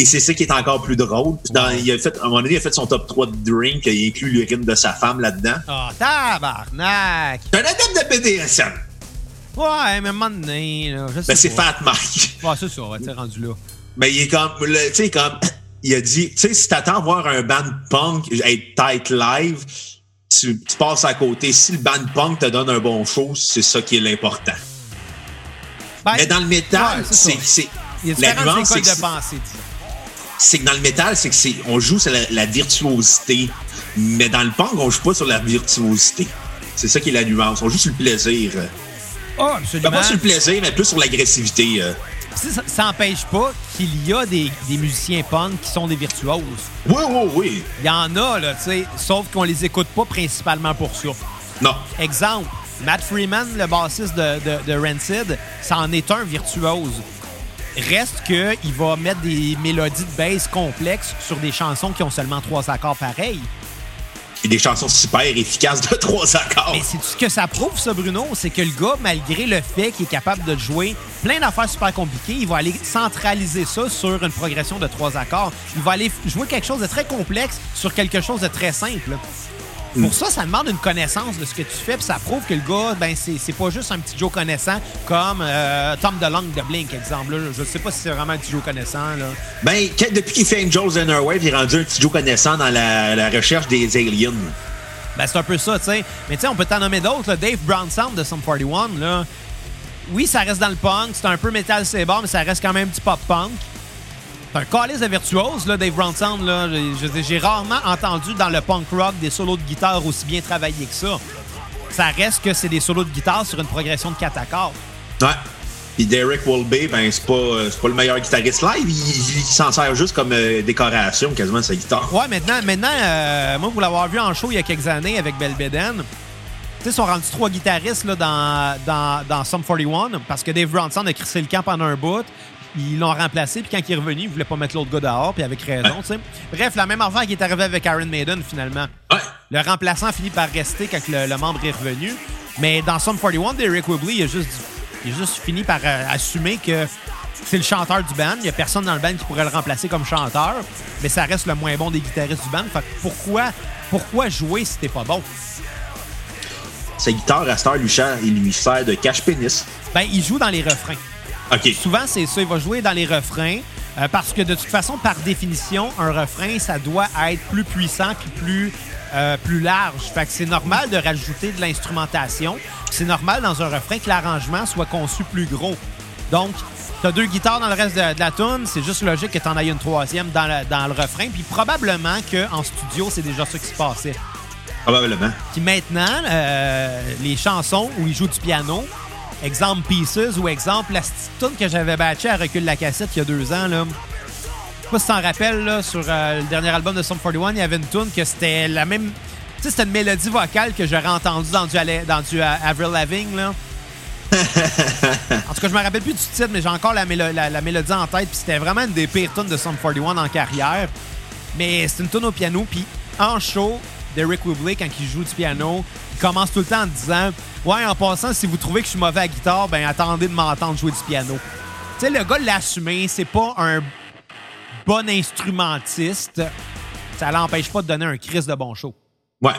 C: Et c'est ça qui est encore plus drôle. Dans- il a fait, à un moment donné, il a fait son top 3 de drink. Il inclut l'urine de sa femme là-dedans.
A: Ah, tabarnak!
C: C'est un adepte de BDSM.
A: Ouais, mais à un moment donné, là, je sais
C: Ben, c'est. Fat Mike.
A: Ouais, c'est ça, ouais, t'es rendu là.
C: Mais il est comme, tu sais, comme, il a dit, tu sais, si t'attends voir un band punk être tight live, tu, tu passes à côté. Si le band punk te donne un bon show, c'est ça qui est l'important.
A: Ben,
C: Mais dans le métal,
A: ouais, c'est Il y a différentes écoles de pensée, disons.
C: C'est que dans le métal, c'est que c'est, on joue sur la, la virtuosité. Mais dans le punk, on joue pas sur la virtuosité. C'est ça qui est la nuance. On joue sur le plaisir.
A: Oh,
C: Pas,
A: absolument.
C: pas sur le plaisir, mais plus sur l'agressivité. euh.
A: Ça, ça empêche pas qu'il y a des, des musiciens punk qui sont des virtuoses.
C: Oui, oui, oui.
A: Il y en a, là, tu sais, sauf qu'on les écoute pas principalement pour ça.
C: Non.
A: Exemple, Matt Freeman, le bassiste de, de, de Rancid, c'en est un virtuose. Reste qu'il va mettre des mélodies de bass complexes sur des chansons qui ont seulement trois accords pareils.
C: Et des chansons super efficaces de trois accords.
A: Mais c'est ce que ça prouve, ça, Bruno, c'est que le gars, malgré le fait qu'il est capable de jouer plein d'affaires super compliquées, il va aller centraliser ça sur une progression de trois accords. Il va aller jouer quelque chose de très complexe sur quelque chose de très simple. Pour ça, ça demande une connaissance de ce que tu fais, puis ça prouve que le gars, ben, c'est c'est pas juste un petit Joe connaissant comme euh, Tom DeLonge de Blink, exemple. là. Je sais pas si c'est vraiment un petit Joe connaissant. Là.
C: Ben, depuis qu'il fait Angels and Airwave, il est rendu un petit Joe connaissant dans la, la recherche des aliens.
A: Ben, c'est un peu ça, tu sais. Mais tu sais, on peut t'en nommer d'autres. Dave Brown Sound de Sum 41, là. Oui, ça reste dans le punk. C'est un peu metal saber, mais ça reste quand même du pop-punk. C'est un calice de virtuose, là, Dave Brown Sound. Là. J'ai- rarement entendu dans le punk rock des solos de guitare aussi bien travaillés que ça. ça reste que c'est des solos de guitare sur une progression de 4 accords.
C: Ouais. Puis Derek Wolby, ben, c'est pas, euh, pas le meilleur guitariste live. Il, il s'en sert juste comme euh, décoration quasiment de sa guitare.
A: Ouais, maintenant, maintenant euh, moi, pour l'avoir vu en show il y a quelques années avec Belbeden, tu sais, ils sont rendus trois guitaristes là, dans, dans, dans Sum 41 parce que Dave Bronson a crissé le camp pendant un bout. Ils l'ont remplacé, puis quand il est revenu, il voulait pas mettre l'autre gars dehors, puis avec raison, tu sais. Bref, la même affaire qui est arrivée avec Iron Maiden, finalement.
C: Ouais.
A: Le remplaçant finit par rester quand le, le membre est revenu. Mais dans Sum 41, Derek Whibley, il a juste, il a juste fini par euh, assumer que c'est le chanteur du band. Il n'y a personne dans le band qui pourrait le remplacer comme chanteur. Mais ça reste le moins bon des guitaristes du band. Fait que pourquoi, pourquoi jouer si t'es pas bon?
C: Sa guitare, à lui, sert- il lui sert de cache-pénis.
A: Ben, il joue dans les refrains. Souvent, c'est ça. Il va jouer dans les refrains. euh, parce que de toute façon, par définition, un refrain, ça doit être plus puissant puis plus, euh, plus large. Fait que c'est normal de rajouter de l'instrumentation. C'est normal dans un refrain que l'arrangement soit conçu plus gros. Donc, t'as deux guitares dans le reste de, de la tune, c'est juste logique que t'en ailles une troisième dans le, dans le refrain. Puis probablement qu'en studio, c'est déjà ça qui se passait.
C: Probablement.
A: Puis maintenant, euh, les chansons où il joue du piano, exemple Pieces ou exemple la petite tune que j'avais batchée à Recul la cassette il y a deux ans, là. Je sais pas si tu t'en rappelles, là, sur euh, le dernier album de Sum 41, il y avait une tune que c'était la même. Tu sais, c'était une mélodie vocale que j'aurais entendue dans du, dans du euh, Avril Lavigne, là. en tout cas, je me rappelle plus du titre, mais j'ai encore la, mélo- la- la mélodie en tête. Puis c'était vraiment une des pires tunes de Sum 41 en carrière. Mais c'est une tune au piano. Puis en show, Derek Whibley, quand il joue du piano, il commence tout le temps en disant Ouais, en passant, si vous trouvez que je suis mauvais à guitare, ben attendez de m'entendre jouer du piano. Tu sais, le gars l'a assumé. C'est pas un bon instrumentiste. Ça l'empêche pas de donner un crise de bon show.
C: Ouais.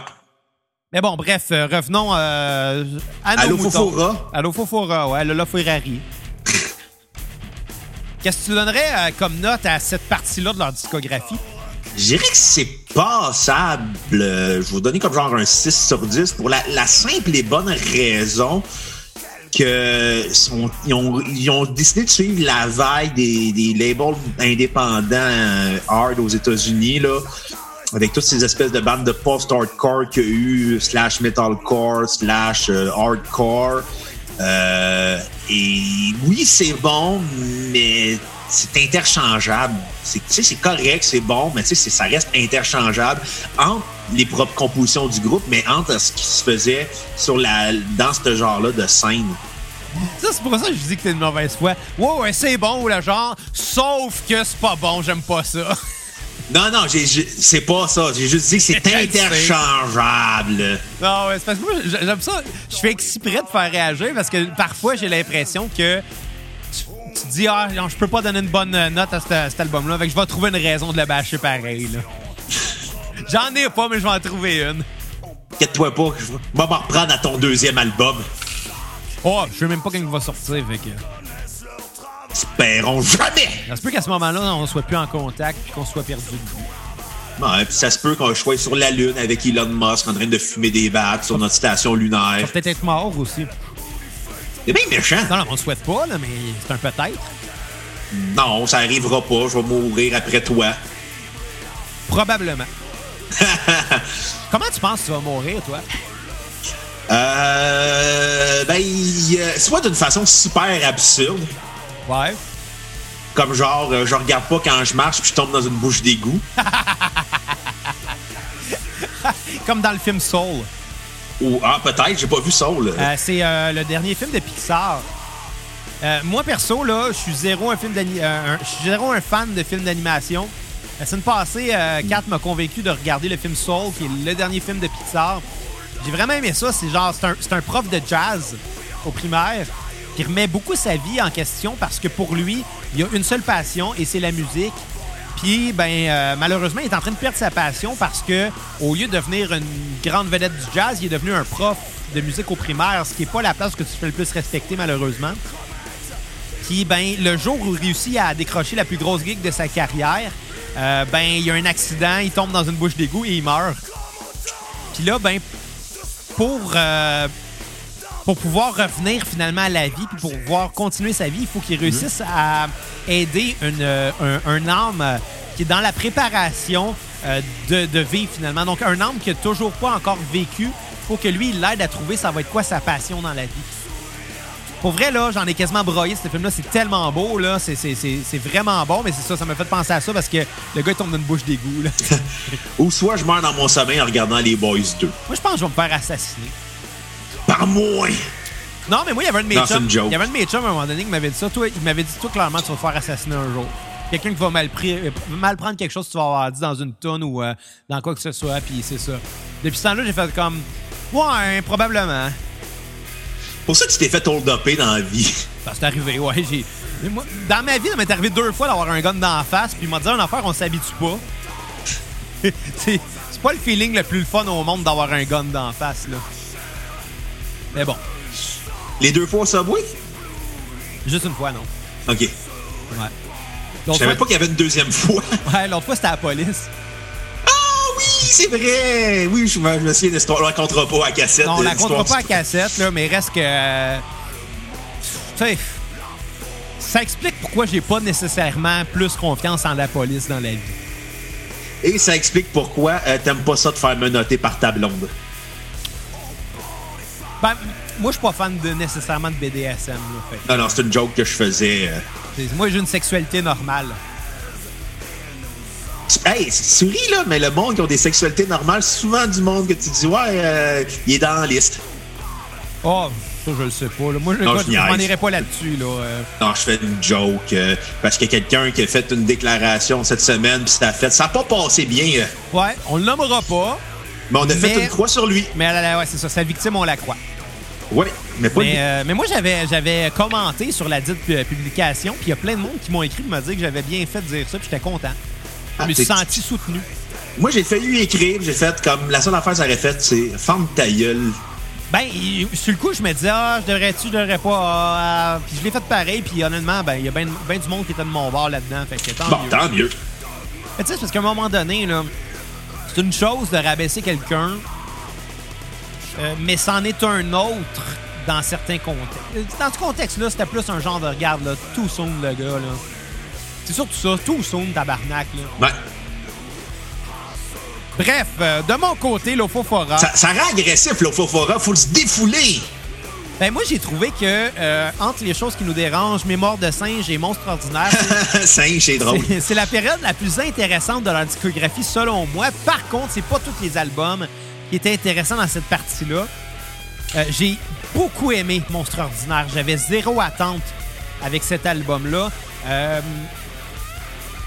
A: Mais bon, bref, euh, revenons euh, à nos
C: Allô,
A: moutons.
C: Fofora?
A: Allô Fofora, ouais, Lola Ferrari. Qu'est-ce que tu donnerais euh, comme note à cette partie-là de leur discographie?
C: Je dirais que c'est passable. Euh, Je vais vous donner comme genre un 6 sur 10 pour la, simple et bonne raison que sont- ils, ont, décidé de suivre la vague des, labels indépendants euh, hard aux États-Unis, là, avec toutes ces espèces de bandes de post-hardcore qu'il y a eu, slash metalcore, slash euh, hardcore. Et oui, c'est bon, mais c'est interchangeable. C'est, tu sais, c'est correct, c'est bon, mais tu sais, c'est- ça reste interchangeable entre les propres compositions du groupe, mais entre ce qui se faisait sur la, dans ce genre-là de scène.
A: Ça, c'est pour ça que je dis que t'es une mauvaise foi. Ouais, ouais, c'est bon, le genre, sauf que c'est pas bon, j'aime pas ça.
C: Non, non, c'est pas ça. J'ai juste dit que c'est interchangeable.
A: non, ouais, c'est parce que moi, j'aime ça. Je fais exprès de faire réagir parce que parfois, j'ai l'impression que tu, te dis, ah, non, je peux pas donner une bonne note à cet, à cet album-là, fait que je vais trouver une raison de le bâcher pareil, là. J'en ai pas, mais je vais en trouver une.
C: Inquiète-toi pas, je vais m'en reprendre à ton deuxième album.
A: Oh, je sais même pas quand il va sortir, fait que.
C: Espérons jamais!
A: Ça se peut qu'à ce moment-là, on soit plus en contact puis qu'on soit perdu de vue.
C: Ouais, puis ça se peut qu'on soit sur la Lune avec Elon Musk en train de fumer des battes sur notre station lunaire.
A: Peut-être être mort aussi.
C: C'est bien méchant.
A: Non, non, on le souhaite pas, là, mais c'est un peut-être.
C: Non, ça arrivera pas. Je vais mourir après toi.
A: Probablement. Comment tu penses que tu vas mourir, toi?
C: Euh, ben, euh, soit d'une façon super absurde,
A: Ouais.
C: comme genre, euh, je regarde pas quand je marche puis je tombe dans une bouche d'égout.
A: Comme dans le film Soul.
C: Ou, ah, peut-être, j'ai pas vu là.
A: Euh, c'est euh, le dernier film de Pixar. Euh, moi, perso, là, je suis zéro un film zéro un fan de films d'animation. La semaine passée, Kat m'a convaincu de regarder le film Soul, qui est le dernier film de Pixar. J'ai vraiment aimé ça. C'est genre, c'est un, un prof de jazz au primaire qui remet beaucoup sa vie en question parce que pour lui, il y a une seule passion et c'est la musique. Puis, ben, euh, malheureusement, il est en train de perdre sa passion parce que, au lieu de devenir une grande vedette du jazz, il est devenu un prof de musique au primaire, ce qui n'est pas la place que tu fais le plus respecter, malheureusement. Puis, ben, le jour où il réussit à décrocher la plus grosse gig de sa carrière, euh, ben, il y a un accident, il tombe dans une bouche d'égout et il meurt. Puis là, ben, pour, euh, pour pouvoir revenir finalement à la vie, puis pour pouvoir continuer sa vie, il faut qu'il réussisse à aider une, euh, un, un âme euh, qui est dans la préparation euh, de, de vivre finalement. Donc, un âme qui n'a toujours pas encore vécu faut que lui, il l'aide à trouver ça va être quoi sa passion dans la vie. Pour vrai, là, j'en ai quasiment broyé. Ce film-là, c'est tellement beau, là. C'est- C'est c'est- c'est vraiment bon, mais c'est ça, ça m'a fait penser à ça parce que le gars, il tombe dans une bouche d'égout, là.
C: Ou soit je meurs dans mon sommeil en regardant les Boys 2.
A: Moi, je pense que je vais me faire assassiner.
C: Par moi!
A: Non, mais moi, il y avait un de mes
C: Non,
A: chums. Il y avait un de mes chums à un moment donné qui m'avait dit ça. Toi, il m'avait dit, toi, clairement, tu vas te faire assassiner un jour. Quelqu'un qui va mal, euh, mal prendre quelque chose que tu vas avoir dit dans une tonne ou euh, dans quoi que ce soit, puis c'est ça. Depuis ce temps-là, j'ai fait comme, ouais, probablement.
C: Pour ça que tu t'es fait hold-upper dans la vie.
A: Ça c'est arrivé, ouais. J'ai... mais moi, dans ma vie, ça m'est arrivé deux fois d'avoir un gun dans la face, puis il m'a dit une affaire, on s'habitue pas. c'est, c'est pas le feeling le plus fun au monde d'avoir un gun dans la face, là. Mais bon,
C: Les deux fois au Subway?
A: juste une fois, non.
C: OK.
A: Ouais.
C: Je savais pas qu'il y avait une deuxième fois.
A: ouais, l'autre fois, c'était à la police.
C: Ah oui, c'est vrai! Oui, je me, souviens de l'histoire. On la racontera pas à cassette.
A: Non, on la
C: l'histoire
A: comptera pas à cassette, là, mais reste que. euh, Tu sais, ça explique pourquoi j'ai pas nécessairement plus confiance en la police dans la vie.
C: Et ça explique pourquoi euh, t'aimes pas ça de faire menotter par ta blonde.
A: Ben, moi, je suis pas fan de, nécessairement de BDSM. Là, fait.
C: Non, non, c'est une joke que je faisais. euh.
A: Moi, j'ai une sexualité normale.
C: Hey, souris, là, mais le monde qui ont des sexualités normales, c'est souvent du monde que tu dis, ouais, euh, il est dans la liste.
A: Oh, ça, je le sais pas. là. Moi, je
C: Non,
A: pas-
C: je
A: je m'en
C: niaise.
A: irai pas là-dessus. Là. euh.
C: Non, je fais une joke euh, parce qu'il y a quelqu'un qui a fait une déclaration cette semaine, puis ça a fait. Ça n'a pas passé bien, euh,
A: Ouais, on le nommera pas,
C: mais on a fait une croix sur lui.
A: mais là, là, ouais, c'est ça. Sa victime, on la croit.
C: Oui, mais pas
A: Mais, euh, mais moi, j'avais, j'avais commenté sur la dite pu- publication, puis il y a plein de monde qui m'ont écrit pour me dire que j'avais bien fait de dire ça, puis j'étais content. Je
C: Ah,
A: me suis senti soutenu.
C: Moi, j'ai failli écrire, j'ai fait comme la seule affaire que ça aurait fait, c'est ferme ta gueule.
A: Ben, sur le coup, je me disais, ah, je devrais-tu, je devrais pas. ah, ah. puis je l'ai fait pareil, puis honnêtement, ben, il y a bien du monde qui était de mon bord là-dedans, fait que tant
C: Bon,
A: mieux.
C: tant mieux.
A: Mais tu sais, c'est parce qu'à un moment donné, là, c'est une chose de rabaisser quelqu'un, euh, mais c'en est un autre dans certains contextes. Dans ce contexte-là, c'était plus un genre de regarde, là, tout sonne le gars, là. C'est surtout ça, tout sonne tabarnak, là. Bref, euh, de mon côté, l'Ofofora,
C: Ça, ça rend agressif, le fofora. Faut se défouler.
A: Ben moi, j'ai trouvé que euh, entre les choses qui nous dérangent, Mémoire de singe et Monstre ordinaire,
C: Singe, c'est drôle.
A: C'est- la période la plus intéressante de leur discographie, selon moi. Par contre, c'est pas tous les albums qui étaient intéressants dans cette partie-là. Euh, J'ai beaucoup aimé Monstre Ordinaire. J'avais zéro attente avec cet album-là. Euh,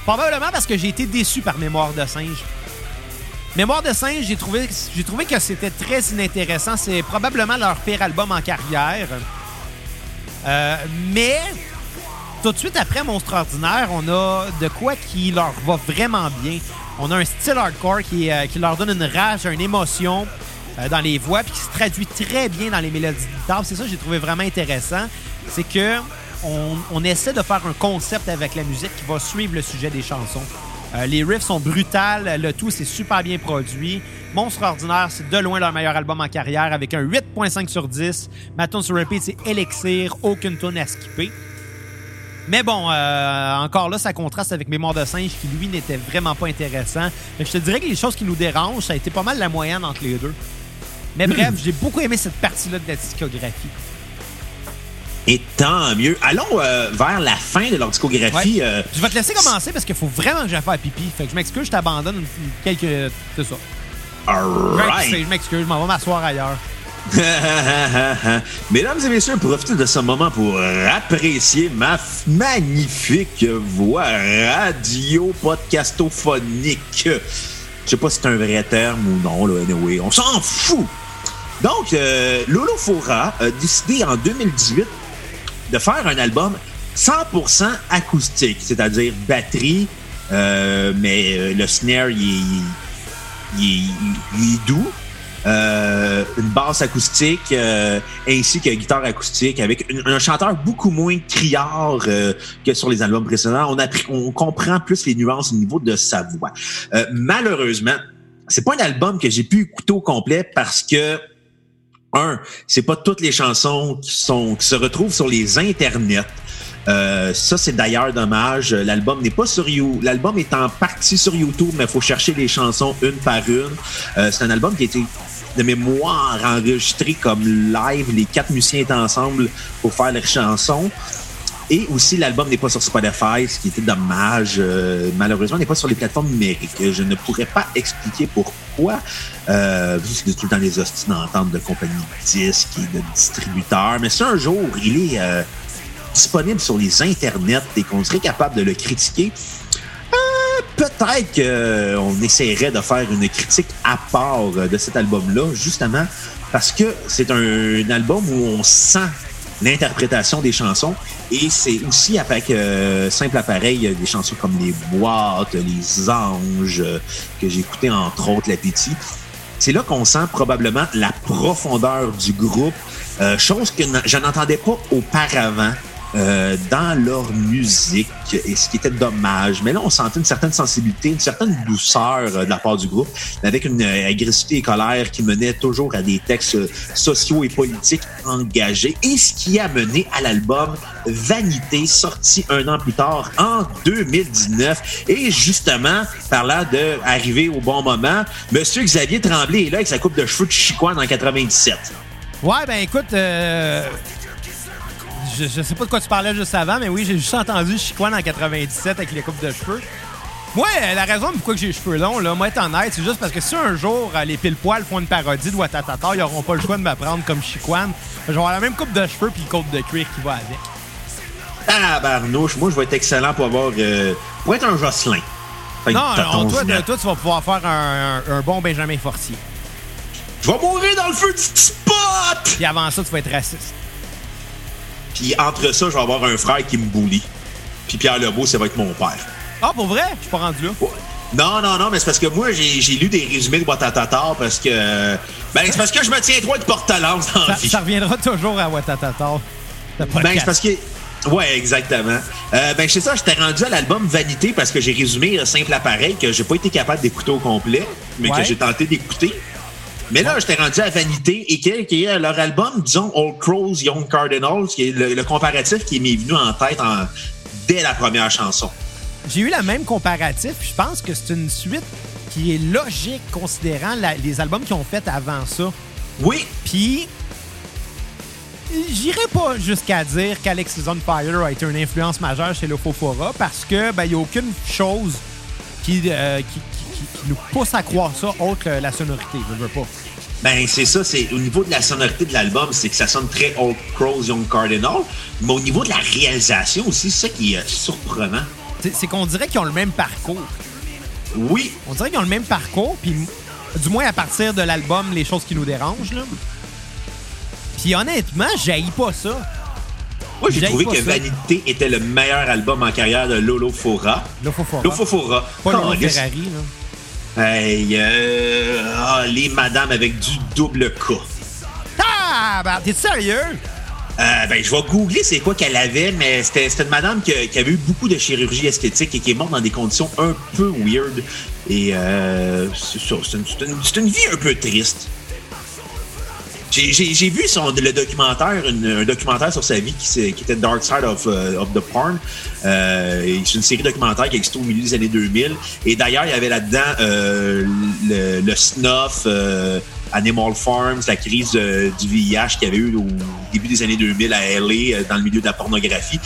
A: probablement parce que j'ai été déçu par Mémoire de singe. Mémoire de singe, j'ai trouvé, que c'était très inintéressant. C'est probablement leur pire album en carrière. Euh, mais tout de suite après Monstre Ordinaire, on a de quoi qui leur va vraiment bien. On a un style hardcore qui, euh, leur donne une rage, une émotion euh, dans les voix, puis qui se traduit très bien dans les mélodies guitare. C'est ça que j'ai trouvé vraiment intéressant. C'est que on, on essaie de faire un concept avec la musique qui va suivre le sujet des chansons. Euh, les riffs sont brutales, le tout c'est super bien produit. Monstre Ordinaire, c'est de loin leur meilleur album en carrière avec un 8.5 sur 10. Ma tune sur repeat, c'est Elixir, aucune tune à skipper. Mais bon, euh, encore là, ça contraste avec Mémoire de singe qui, lui, n'était vraiment pas intéressant. Mais je te dirais que les choses qui nous dérangent, ça a été pas mal la moyenne entre les deux. Mais bref, j'ai beaucoup aimé cette partie-là de la discographie.
C: Et tant mieux. Allons euh, vers la fin de leur discographie.
A: Ouais.
C: euh,
A: Je vais te laisser commencer parce qu'il faut vraiment que j'aille faire pipi. Fait que je m'excuse, je t'abandonne quelques... C'est ça.
C: Right.
A: Je m'excuse, je m'en vais m'asseoir ailleurs.
C: Mesdames et messieurs, profitez de ce moment pour apprécier ma magnifique voix radio podcastophonique. Je sais pas si c'est un vrai terme ou non, là, anyway, on s'en fout. Donc, euh, Lolo Fora a décidé en 2018 de faire un album 100% acoustique, c'est-à-dire batterie, euh, mais euh, le snare, il est, il est- il est doux. Euh, une basse acoustique euh, ainsi que guitare acoustique avec un chanteur beaucoup moins criard euh, que sur les albums précédents. On, appri- on comprend plus les nuances au niveau de sa voix. Euh, malheureusement, c'est pas un album que j'ai pu écouter au complet parce que un, c'est pas toutes les chansons qui sont qui se retrouvent sur les internets. Euh, ça, c'est d'ailleurs dommage. L'album n'est pas sur You. L'album est en partie sur YouTube, mais il faut chercher les chansons une par une. Euh, c'est un album qui a été de mémoire enregistré comme live. Les quatre musiciens étaient ensemble pour faire leurs chansons. Et aussi, l'album n'est pas sur Spotify, ce qui était dommage. Euh, malheureusement, n'est pas sur les plateformes numériques. Je ne pourrais pas expliquer pourquoi. Euh, c'est tout le temps les hosties d'entente de compagnies de disques et de distributeurs. Mais si un jour, il est euh, disponible sur les internets et qu'on serait capable de le critiquer, euh, peut-être qu'on essaierait de faire une critique à part de cet album-là, justement parce que c'est un, album où on sent l'interprétation des chansons et c'est aussi avec euh, simple appareil des chansons comme les boîtes, les anges euh, que j'ai écouté entre autres l'appétit. C'est là qu'on sent probablement la profondeur du groupe, euh, chose que je n'entendais pas auparavant. Euh, dans leur musique, et ce qui était dommage. Mais là, on sentait une certaine sensibilité, une certaine douceur euh, de la part du groupe, avec une euh, agressivité et colère qui menait toujours à des textes sociaux et politiques engagés, et ce qui a mené à l'album Vanité, sorti un an plus tard, en 2019. Et justement, parlant de arriver au bon moment, Monsieur Xavier Tremblay est là avec sa coupe de cheveux de chicoine en 97.
A: Ouais, ben écoute, euh, je, je, sais pas de quoi tu parlais juste avant, mais oui, j'ai juste entendu Chicoine en 97 avec les coupes de cheveux. Moi, la raison pourquoi j'ai les cheveux longs, là, moi, être honnête, c'est juste parce que si un jour euh, les pile-poils font une parodie de Watatata, ils n'auront pas le choix de m'apprendre comme Chicoine. Je vais avoir la même coupe de cheveux puis une coupe de cuir qui va avec.
C: Ah, barnouche, moi, je vais être excellent pour avoir. Euh, pour être un Jocelyn.
A: non, non toi, toi, tu vas pouvoir faire un, un, bon Benjamin Fortier.
C: Je vais mourir dans le feu du spot!
A: Puis avant ça, tu vas être raciste.
C: Puis entre ça, je vais avoir un frère qui me boulie. Puis Pierre Lebeau, ça va être mon père.
A: Ah, pour vrai? Je suis pas rendu là.
C: Non, non, non, mais c'est parce que moi, j'ai lu des résumés de Watatata parce que. Ben, c'est parce que je me tiens droit de porte-talence dans
A: ça, ça reviendra toujours à Watatata.
C: Ben, c'est parce que. Ouais, exactement. Euh, ben, c'est ça, j'étais rendu à l'album Vanité parce que j'ai résumé un simple appareil que j'ai pas été capable d'écouter au complet, mais que j'ai tenté d'écouter. Mais là, j'étais rendu à Vanité et qui est leur album, disons, Old Crows, Young Cardinals, qui est le, comparatif qui m'est venu en tête dès la première chanson.
A: J'ai eu la même comparatif. Je pense que c'est une suite qui est logique considérant les albums qu'ils ont fait avant ça.
C: Oui.
A: Puis, j'irai pas jusqu'à dire qu'Alex on Fire a été une influence majeure chez Lofofora parce que ben, n'y a aucune chose qui, euh, qui, nous pousse à croire ça autre que la sonorité. Je veux pas.
C: Ben, c'est ça, c'est au niveau de la sonorité de l'album, c'est que ça sonne très Old Crows, Young Cardinal, mais au niveau de la réalisation aussi, c'est ça qui est surprenant.
A: C'est qu'on dirait qu'ils ont le même parcours.
C: Oui.
A: On dirait qu'ils ont le même parcours, puis du moins à partir de l'album, les choses qui nous dérangent, là. Puis honnêtement, j'haïs pas ça.
C: Moi, j'ai trouvé que Vanité était le meilleur album en carrière de Lolo Fora.
A: Lolo Fora.
C: Lolo Fora.
A: Pas Lolo Ferrari, là.
C: Hey, euh, ah, les madames avec du double K.
A: Ah, ben, t'es sérieux?
C: Euh, ben, je vais googler c'est quoi qu'elle avait, mais c'était une madame qui, avait eu beaucoup de chirurgie esthétique et qui est morte dans des conditions un peu weird. Et euh, c'est une, une, vie un peu triste. J'ai vu le documentaire, un documentaire sur sa vie qui, était Dark Side of, uh, of the Porn. Euh, c'est une série documentaire qui existait au milieu des années 2000. Et d'ailleurs, il y avait là-dedans euh, le, snuff, euh, Animal Farms, la crise euh, du VIH qu'il y avait eu au début des années 2000 à LA, euh, dans le milieu de la pornographie.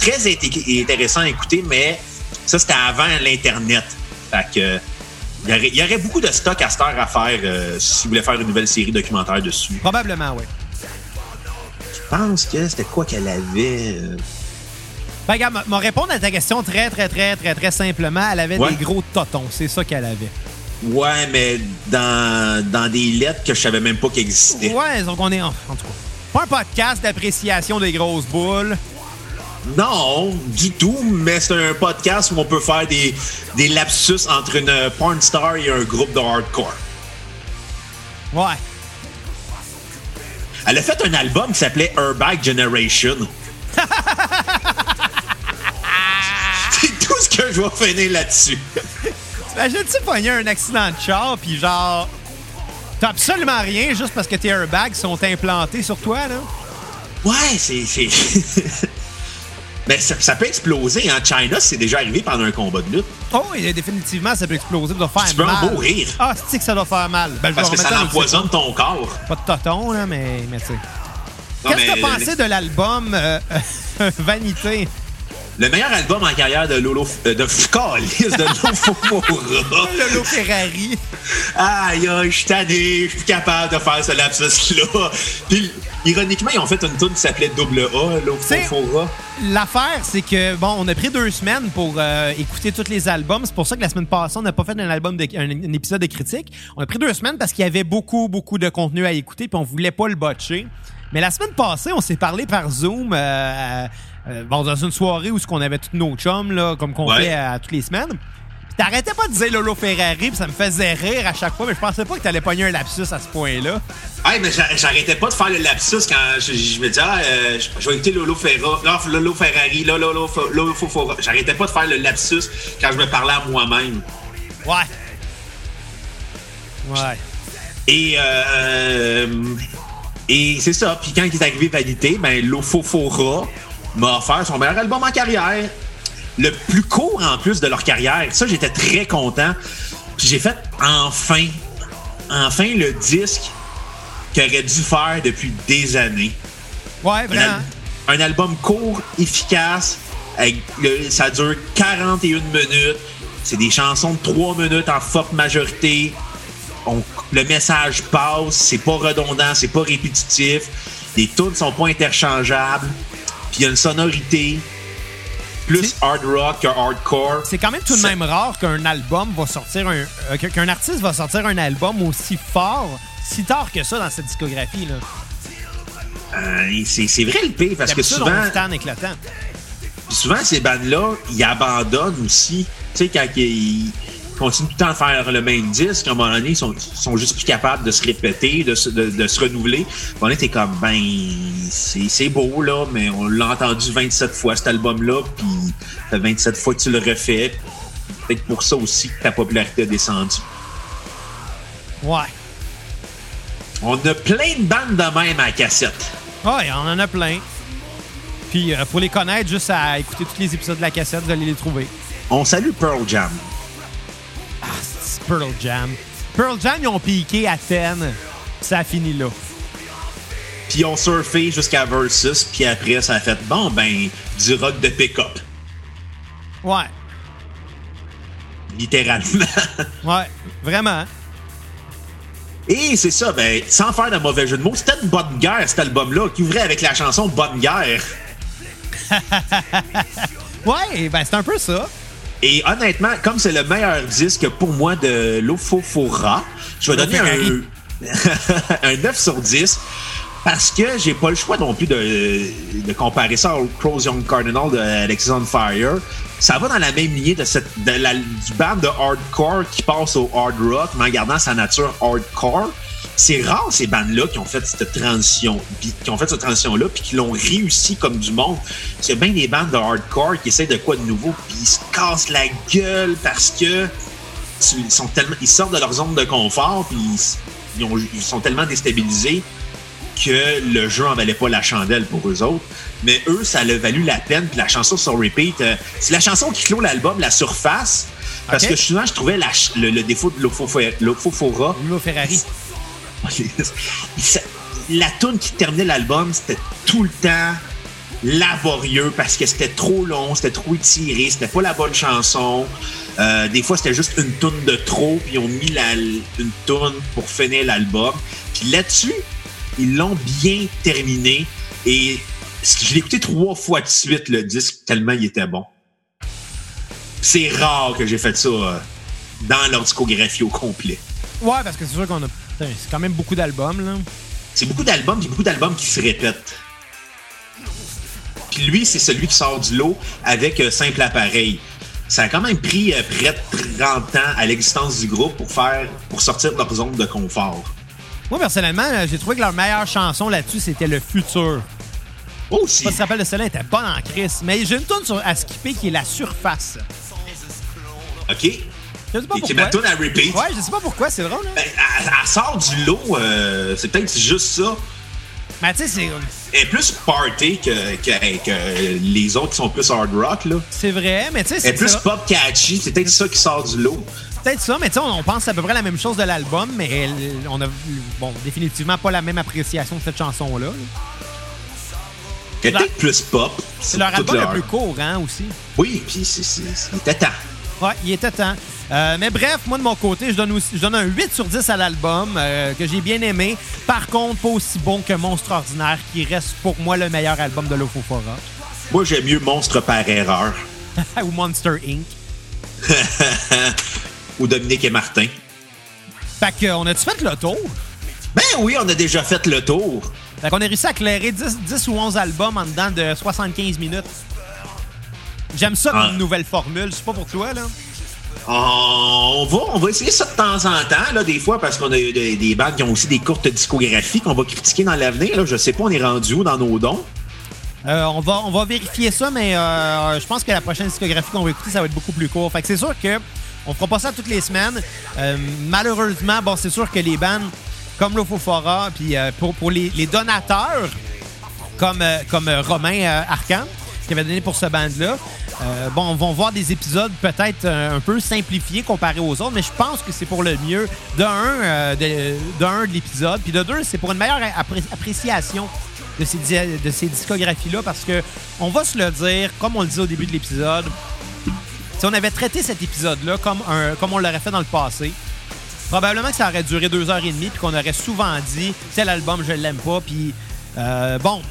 C: très intéressant à écouter, mais ça, c'était avant l'Internet. Fait il y, aurait, beaucoup de stock à cette à faire euh, si vous voulez faire une nouvelle série documentaire dessus.
A: Probablement, oui.
C: Je pense que c'était quoi qu'elle avait. Euh...
A: Ben, regarde, m'a répondre à ta question très, très, très, très, très simplement. Elle avait des gros totons. C'est ça qu'elle avait.
C: Ouais, mais dans, dans des lettres que je savais même pas qu'elles existaient.
A: Ouais, donc on est en, en tout cas. Pas un podcast d'appréciation des grosses boules.
C: Non, du tout, mais c'est un podcast où on peut faire des, des lapsus entre une porn star et un groupe de hardcore.
A: Ouais.
C: Elle a fait un album qui s'appelait Airbag Generation. c'est tout ce que je vais finir là-dessus.
A: Imagine-tu pogner un accident de char, puis genre, t'as absolument rien juste parce que tes airbags sont implantés sur toi, là?
C: Ouais, c'est. Ben, ça, peut exploser. En. China, c'est déjà arrivé pendant un combat de lutte.
A: Oh, et définitivement, ça peut exploser, ça doit faire
C: Tu peux en
A: mal.
C: mourir.
A: Ah, c'est que ça doit faire mal? Ben,
C: Parce que ça empoisonne ton corps.
A: Pas de toton, là, mais, mais tu sais. Qu'est-ce que
C: mais
A: t'as pensé de l'album euh, Vanité?
C: Le meilleur album en carrière de Lolo... euh, de Calis, de Lofofora.
A: Lolo Ferrari.
C: Aïe, aïe, je suis tanné, je suis plus capable de faire ce lapsus-là. Puis, ironiquement, ils ont fait une tune qui s'appelait Double A, Lofofora.
A: L'affaire, c'est que, bon, on a pris deux semaines pour euh, écouter tous les albums. C'est pour ça que la semaine passée, on n'a pas fait un, album de- un, un épisode de critique. On a pris deux semaines parce qu'il y avait beaucoup, beaucoup de contenu à écouter puis on voulait pas le botcher. Mais la semaine passée, on s'est parlé par Zoom, euh, euh, bon, dans une soirée où ce qu'on avait tous nos chums, là, comme qu'on
C: Ouais.
A: fait à, toutes les semaines. Puis t'arrêtais pas de dire Lolo Ferrari, puis ça me faisait rire à chaque fois, mais je pensais pas que t'allais pogner un lapsus à ce point-là.
C: Hey, mais j'a- j'arrêtais pas de faire le lapsus quand je, je me disais, ah, euh, je, vais écouter Lolo Ferra, non, Lolo Ferrari, là, Lolo, Lolo Fofora. J'arrêtais pas de faire le lapsus quand je me parlais à moi-même.
A: Ouais. Ouais.
C: Et, euh, et c'est ça. Puis quand il est arrivé Validité, ben, Lofofora m'a offert son meilleur album en carrière. Le plus court en plus de leur carrière. Ça, j'étais très content. Puis j'ai fait enfin, enfin le disque qu'il aurait dû faire depuis des années.
A: Ouais,
C: Un,
A: vraiment.
C: al- un album court, efficace. avec le- ça dure 41 minutes. C'est des chansons de 3 minutes en forte majorité. On- le message passe, c'est pas redondant, c'est pas répétitif. Les tunes sont pas interchangeables. Puis il y a une sonorité plus hard rock que hardcore.
A: C'est quand même tout de même rare qu'un album va sortir un. euh, qu'un artiste va sortir un album aussi fort, si tard que ça dans cette discographie. Là.
C: Euh, c'est vrai le pire parce que souvent.
A: on stand éclatant.
C: Souvent, ces bandes-là, ils abandonnent aussi. Tu sais, quand ils continuent tout le temps à faire le même disque, à un moment donné, ils sont, sont juste plus capables de se répéter, de se, de, de se renouveler. À un moment donné, t'es comme, ben, c'est c'est beau, là, mais on l'a entendu 27 fois, cet album-là, puis ça fait 27 fois que tu le refais. Peut-être pour ça aussi que ta popularité a descendu.
A: Ouais.
C: On a plein de bandes de même à la cassette.
A: Ouais, on en a plein. Puis euh, pour les connaître, juste à écouter tous les épisodes de la cassette, vous allez les trouver.
C: On salue Pearl Jam.
A: Pearl Jam. Pearl Jam, ils ont piqué Athènes. Ça a fini là.
C: Puis ils ont surfé jusqu'à Versus, puis après, ça a fait, bon, ben, du rock de pick-up.
A: Ouais.
C: littéralement.
A: Ouais. Vraiment.
C: Et c'est ça, ben, sans faire de mauvais jeu de mots, c'était une bonne guerre, cet album-là, qui ouvrait avec la chanson Bonne guerre.
A: Ouais, ben c'est un peu ça.
C: Et honnêtement, comme c'est le meilleur disque pour moi de Lofofora, je vais donner un, un 9 sur 10 parce que j'ai pas le choix non plus de, de comparer ça au Crows Young Cardinal de Alexis on Fire. Ça va dans la même lignée de cette, de la, du band de hardcore qui passe au hard rock, mais en gardant sa nature hardcore. C'est rare ces bandes-là qui ont fait cette transition, qui ont fait cette transition-là, puis qui l'ont réussi comme du monde. C'est bien des bandes de hardcore qui essaient de quoi de nouveau, puis ils se cassent la gueule parce que ils sont tellement, ils sortent de leur zone de confort, puis ils, ils ont- ils sont tellement déstabilisés que le jeu en valait pas la chandelle pour eux autres. Mais eux, ça a valu la peine. Puis la chanson sur repeat, euh, c'est la chanson qui clôt l'album, La Surface. Parce que souvent, je trouvais la le, le défaut de.
A: Lolo Ferrari.
C: La tune qui terminait l'album, c'était tout le temps laborieux parce que c'était trop long, c'était trop étiré, c'était pas la bonne chanson. Euh, des fois, c'était juste une tune de trop, puis ils ont mis une tune pour finir l'album. Puis là-dessus, ils l'ont bien terminé et je l'ai écouté trois fois de suite, le disque, tellement il était bon. C'est rare que j'ai fait ça euh, dans leur discographie au complet.
A: Ouais, parce que c'est sûr qu'on a. C'est quand même beaucoup d'albums, là.
C: C'est beaucoup d'albums, puis beaucoup d'albums qui se répètent. Puis lui, c'est celui qui sort du lot avec euh, Simple Appareil. Ça a quand même pris euh, près de 30 ans à l'existence du groupe pour faire pour sortir de leur zone de confort.
A: Moi, personnellement, j'ai trouvé que leur meilleure chanson là-dessus, c'était Le Futur. Pas si tu te rappelles de celle-là, elle était bonne en crise. Mais j'ai une tune sur, à skipper qui est La Surface.
C: OK?
A: Je sais pas pourquoi.
C: à repeat.
A: Ouais, je sais pas pourquoi, c'est drôle, hein?
C: Ben, elle, elle sort du lot, euh, c'est peut-être juste ça.
A: Mais tu sais, c'est-
C: Elle est plus party que, que, que les autres qui sont plus hard rock, là.
A: c'est vrai, mais tu sais,
C: Elle
A: c'est
C: est plus pop catchy, c'est peut-être ça qui sort du lot.
A: peut-être ça, mais tu sais, on, pense à peu près la même chose de l'album, mais elle- on a, bon, définitivement pas la même appréciation de cette chanson-là. là.
C: Elle est
A: Leur-
C: peut-être plus pop.
A: C'est leur album
C: leur-
A: le plus court, hein, aussi.
C: Oui, puis c'est- c'est-.
A: Ouais, il était temps. Euh, mais bref, moi de mon côté, je donne, aussi, je donne un 8 sur 10 à l'album euh, que j'ai bien aimé. Par contre, pas aussi bon que Monstre Ordinaire, qui reste pour moi le meilleur album de Lofofora.
C: Moi, j'aime mieux Monstre par erreur
A: Ou Monster Inc.
C: ou Dominique et Martin.
A: Fait que, on a-tu fait le tour?
C: Ben oui, on a déjà fait le tour.
A: Fait qu'on a réussi à clairer 10, 10 ou 11 albums en dedans de 75 minutes. J'aime ça comme
C: Ah.
A: une nouvelle formule. C'est pas pour toi, là?
C: On va, on va essayer ça de temps en temps, là, des fois, parce qu'on a eu des, des bandes qui ont aussi des courtes discographies qu'on va critiquer dans l'avenir. là. Je sais pas, on est rendu où dans nos dons.
A: Euh, on, va, on va vérifier ça, mais euh, je pense que la prochaine discographie qu'on va écouter, ça va être beaucoup plus court. Fait que c'est sûr que on fera pas ça toutes les semaines. Euh, malheureusement, bon, c'est sûr que les bandes comme l'Ofofora, puis euh, pour, pour les, les donateurs, comme, euh, comme euh, Romain euh, Arcan, qui avait donné pour ce band-là, euh, bon, on va voir des épisodes peut-être euh, un peu simplifiés comparés aux autres, mais je pense que c'est pour le mieux. De un, euh, de, l'épisode, puis de deux, c'est pour une meilleure appré- appréciation de ces, discographies-là, parce que on va se le dire, comme on le dit au début de l'épisode, si on avait traité cet épisode-là comme, comme on l'aurait fait dans le passé, probablement que ça aurait duré deux heures et demie, puis qu'on aurait souvent dit, c'est l'album, je l'aime pas, puis euh, bon.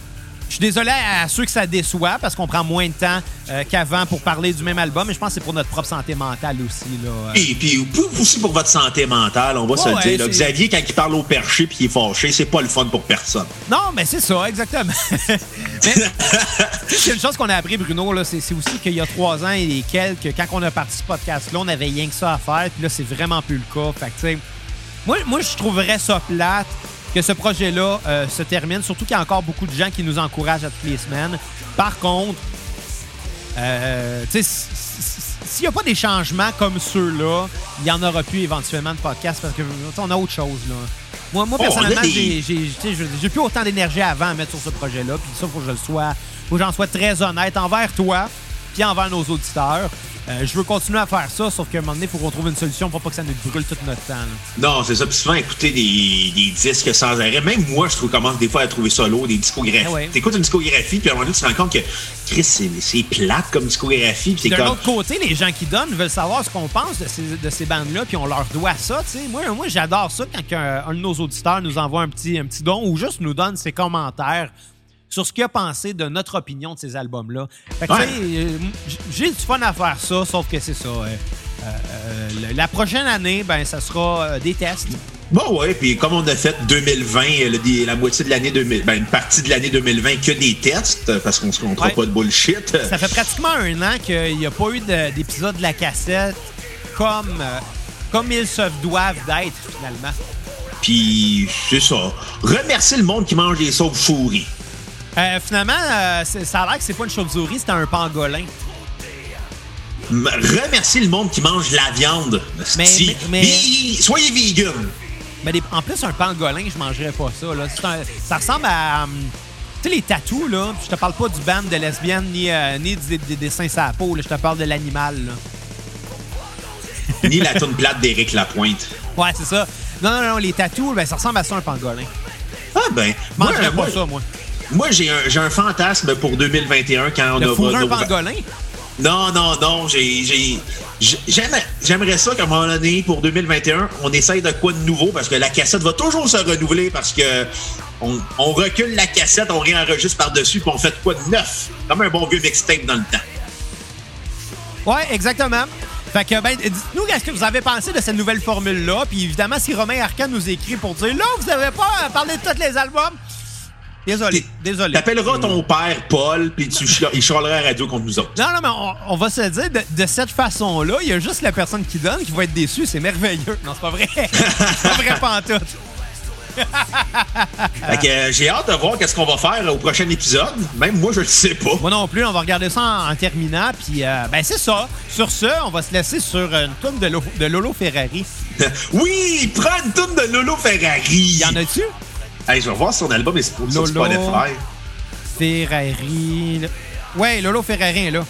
A: Je suis désolé à ceux que ça déçoit parce qu'on prend moins de temps euh, qu'avant pour parler du même album, mais je pense que c'est pour notre propre santé mentale aussi. Là. Euh,
C: Et puis aussi pour votre santé mentale, on va se
A: Ouais,
C: le
A: ouais,
C: dire. là. Xavier, quand il parle au perché puis il est fâché, c'est pas le fun pour personne.
A: Non, mais c'est ça, exactement. c'est une chose qu'on a appris, Bruno, c'est, aussi qu'il y a trois ans et quelques, quand on a parti ce podcast-là, on avait rien que ça à faire, puis là, c'est vraiment plus le cas. Fait que, tu sais, moi, moi, je trouverais ça plate que ce projet-là euh, se termine, surtout qu'il y a encore beaucoup de gens qui nous encouragent à toutes les semaines. Par contre, euh, s'il n'y a pas des changements comme ceux-là, il y en aura plus éventuellement de podcasts parce que on a autre chose. Là. Moi, moi
C: Oh,
A: personnellement,
C: des-
A: je- j'ai plus autant d'énergie avant à mettre sur ce projet-là. Puis ça, faut que je le sois, faut que j'en sois très honnête envers toi, puis envers nos auditeurs. Euh, je veux continuer à faire ça, sauf qu'à un moment donné, il faut qu'on trouve une solution pour pas que ça nous brûle tout notre temps. là.
C: Non, c'est ça. Puis souvent, écouter des, des disques sans arrêt. Même moi, je trouve, commence des fois à trouver ça lourd, des discographies.
A: Ah ouais.
C: T'écoutes une discographie, puis à un moment donné, tu te rends compte que Chris, c'est plate comme discographie. Puis
A: D'un
C: comme.
A: autre côté, les gens qui donnent veulent savoir ce qu'on pense de ces, de ces bandes-là, puis on leur doit ça. Moi, moi j'adore ça quand un, un de nos auditeurs nous envoie un petit, un petit don ou juste nous donne ses commentaires sur ce qu'il a pensé de notre opinion de ces albums-là. Fait que,
C: Ouais.
A: tu sais, euh, J'ai du fun à faire ça, sauf que c'est ça. euh, euh, la prochaine année, ben, ça sera des tests.
C: Bon, ouais, puis comme on a fait 2020, le- des- la moitié de l'année 2000, ben, une partie de l'année 2020 que des tests, parce qu'on ne se comptera
A: Ouais.
C: pas de bullshit.
A: Ça fait pratiquement un an qu'il n'y a pas eu de- d'épisode de la cassette comme, euh, comme ils se doivent d'être, finalement.
C: Puis, c'est ça. Remercier le monde qui mange des sauves-souris.
A: Euh, finalement, euh, c'est- ça a l'air que c'est pas une chauve-souris, c'était un pangolin.
C: M- Remercier le monde qui mange la viande.
A: Mais- mais-
C: soyez vegan.
A: Mais des- en plus, un pangolin, je mangerais pas ça. Là. C'est un- ça ressemble à. hum, tu sais, les tatous, là. Je te parle pas du band de lesbiennes ni, euh, ni des, des dessins sur la peau. Je te parle de l'animal. là.
C: Ni la toune plate d'Éric Lapointe.
A: Ouais, c'est ça. Non, non, non, les tatous, ben, ça ressemble à ça, un pangolin.
C: Ah ben, moi,
A: mangerais
C: moi,
A: pas ça, moi.
C: Moi, j'ai un, un fantasme pour 2021 quand on aura nos-
A: pangolin?
C: Non, non, non, j'ai, j'ai, j'ai- j'aimerais, ça qu'à un moment donné, pour 2021, on essaye de quoi de nouveau, parce que la cassette va toujours se renouveler, parce que on, on recule la cassette, on réenregistre par-dessus, puis on fait quoi de neuf, comme un bon vieux mixtape dans le temps.
A: Ouais, exactement. Fait que, ben, dites-nous qu'est-ce que vous avez pensé de cette nouvelle formule-là. Puis évidemment, si Romain Arcan nous écrit pour dire là, vous avez pas parlé de tous les albums. Désolé, désolé.
C: T'appelleras ton père Paul, puis tu il à la radio contre nous autres.
A: Non, non, mais on, on va se le dire, de, de cette façon-là, il y a juste la personne qui donne qui va être déçue. C'est merveilleux. Non, c'est pas vrai. c'est pas vrai pantoute.
C: Fait que, euh, j'ai hâte de voir qu'est-ce qu'on va faire au prochain épisode. Même moi, je le sais pas.
A: Moi non plus, on va regarder ça en, en terminant. Puis, euh, ben, c'est ça. Sur ce, on va se laisser sur une tonne de, Lo- de Lolo Ferrari.
C: oui, prends une toune de Lolo Ferrari.
A: Y en a-tu?
B: Hey, je vais voir son album est sur
A: Lolo.
B: Spotify.
A: Ferrari. Ouais, Lolo Ferrari est là.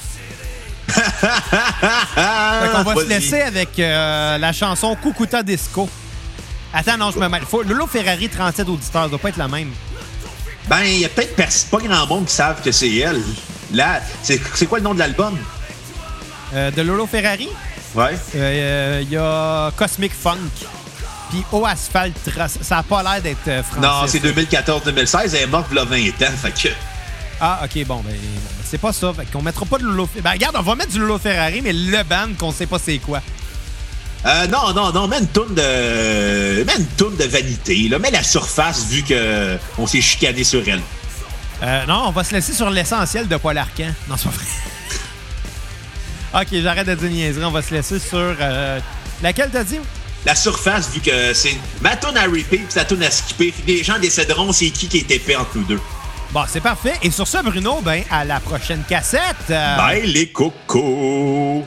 A: Fait qu'on va se laisser avec euh, la chanson Cucuta Disco. Attends, non, je me mêle. Faut- Lolo Ferrari, 37 auditeurs, ça doit pas être la même.
B: Ben, il y a peut-être pas grand monde qui savent que c'est elle. Là, c'est quoi le nom de l'album?
A: Euh, de Lolo Ferrari,
B: Ouais.
A: il y a Cosmic Funk. Puis Au Asphalt, Tra- ça a pas l'air d'être euh, français.
B: Non, c'est 2014-2016. Elle est morte il y a 20 ans. Fait que.
A: Ah, ok, bon, ben, bon, c'est pas ça. Fait qu'on mettra pas de Lolo Ferrari. Ben, regarde, on va mettre du Lolo Ferrari, mais le band qu'on sait pas c'est quoi.
B: Euh, non, non, non, mets une tourne de. Mets une tourne de vanité. Là. Mets la surface vu que on s'est chicané sur elle.
A: Euh, non, on va se laisser sur l'essentiel de Paul Arcan. Non, c'est pas vrai. ok, j'arrête de dire niaiserie. On va se laisser sur. euh, laquelle t'as dit?
B: La surface, vu que c'est ma tourne à repeat puis sa tourne à skipper. Puis les gens décéderont, c'est qui qui est épais entre nous deux.
A: Bon, c'est parfait. Et sur ça, Bruno, ben, à la prochaine cassette. Euh,
B: Bye les cocos!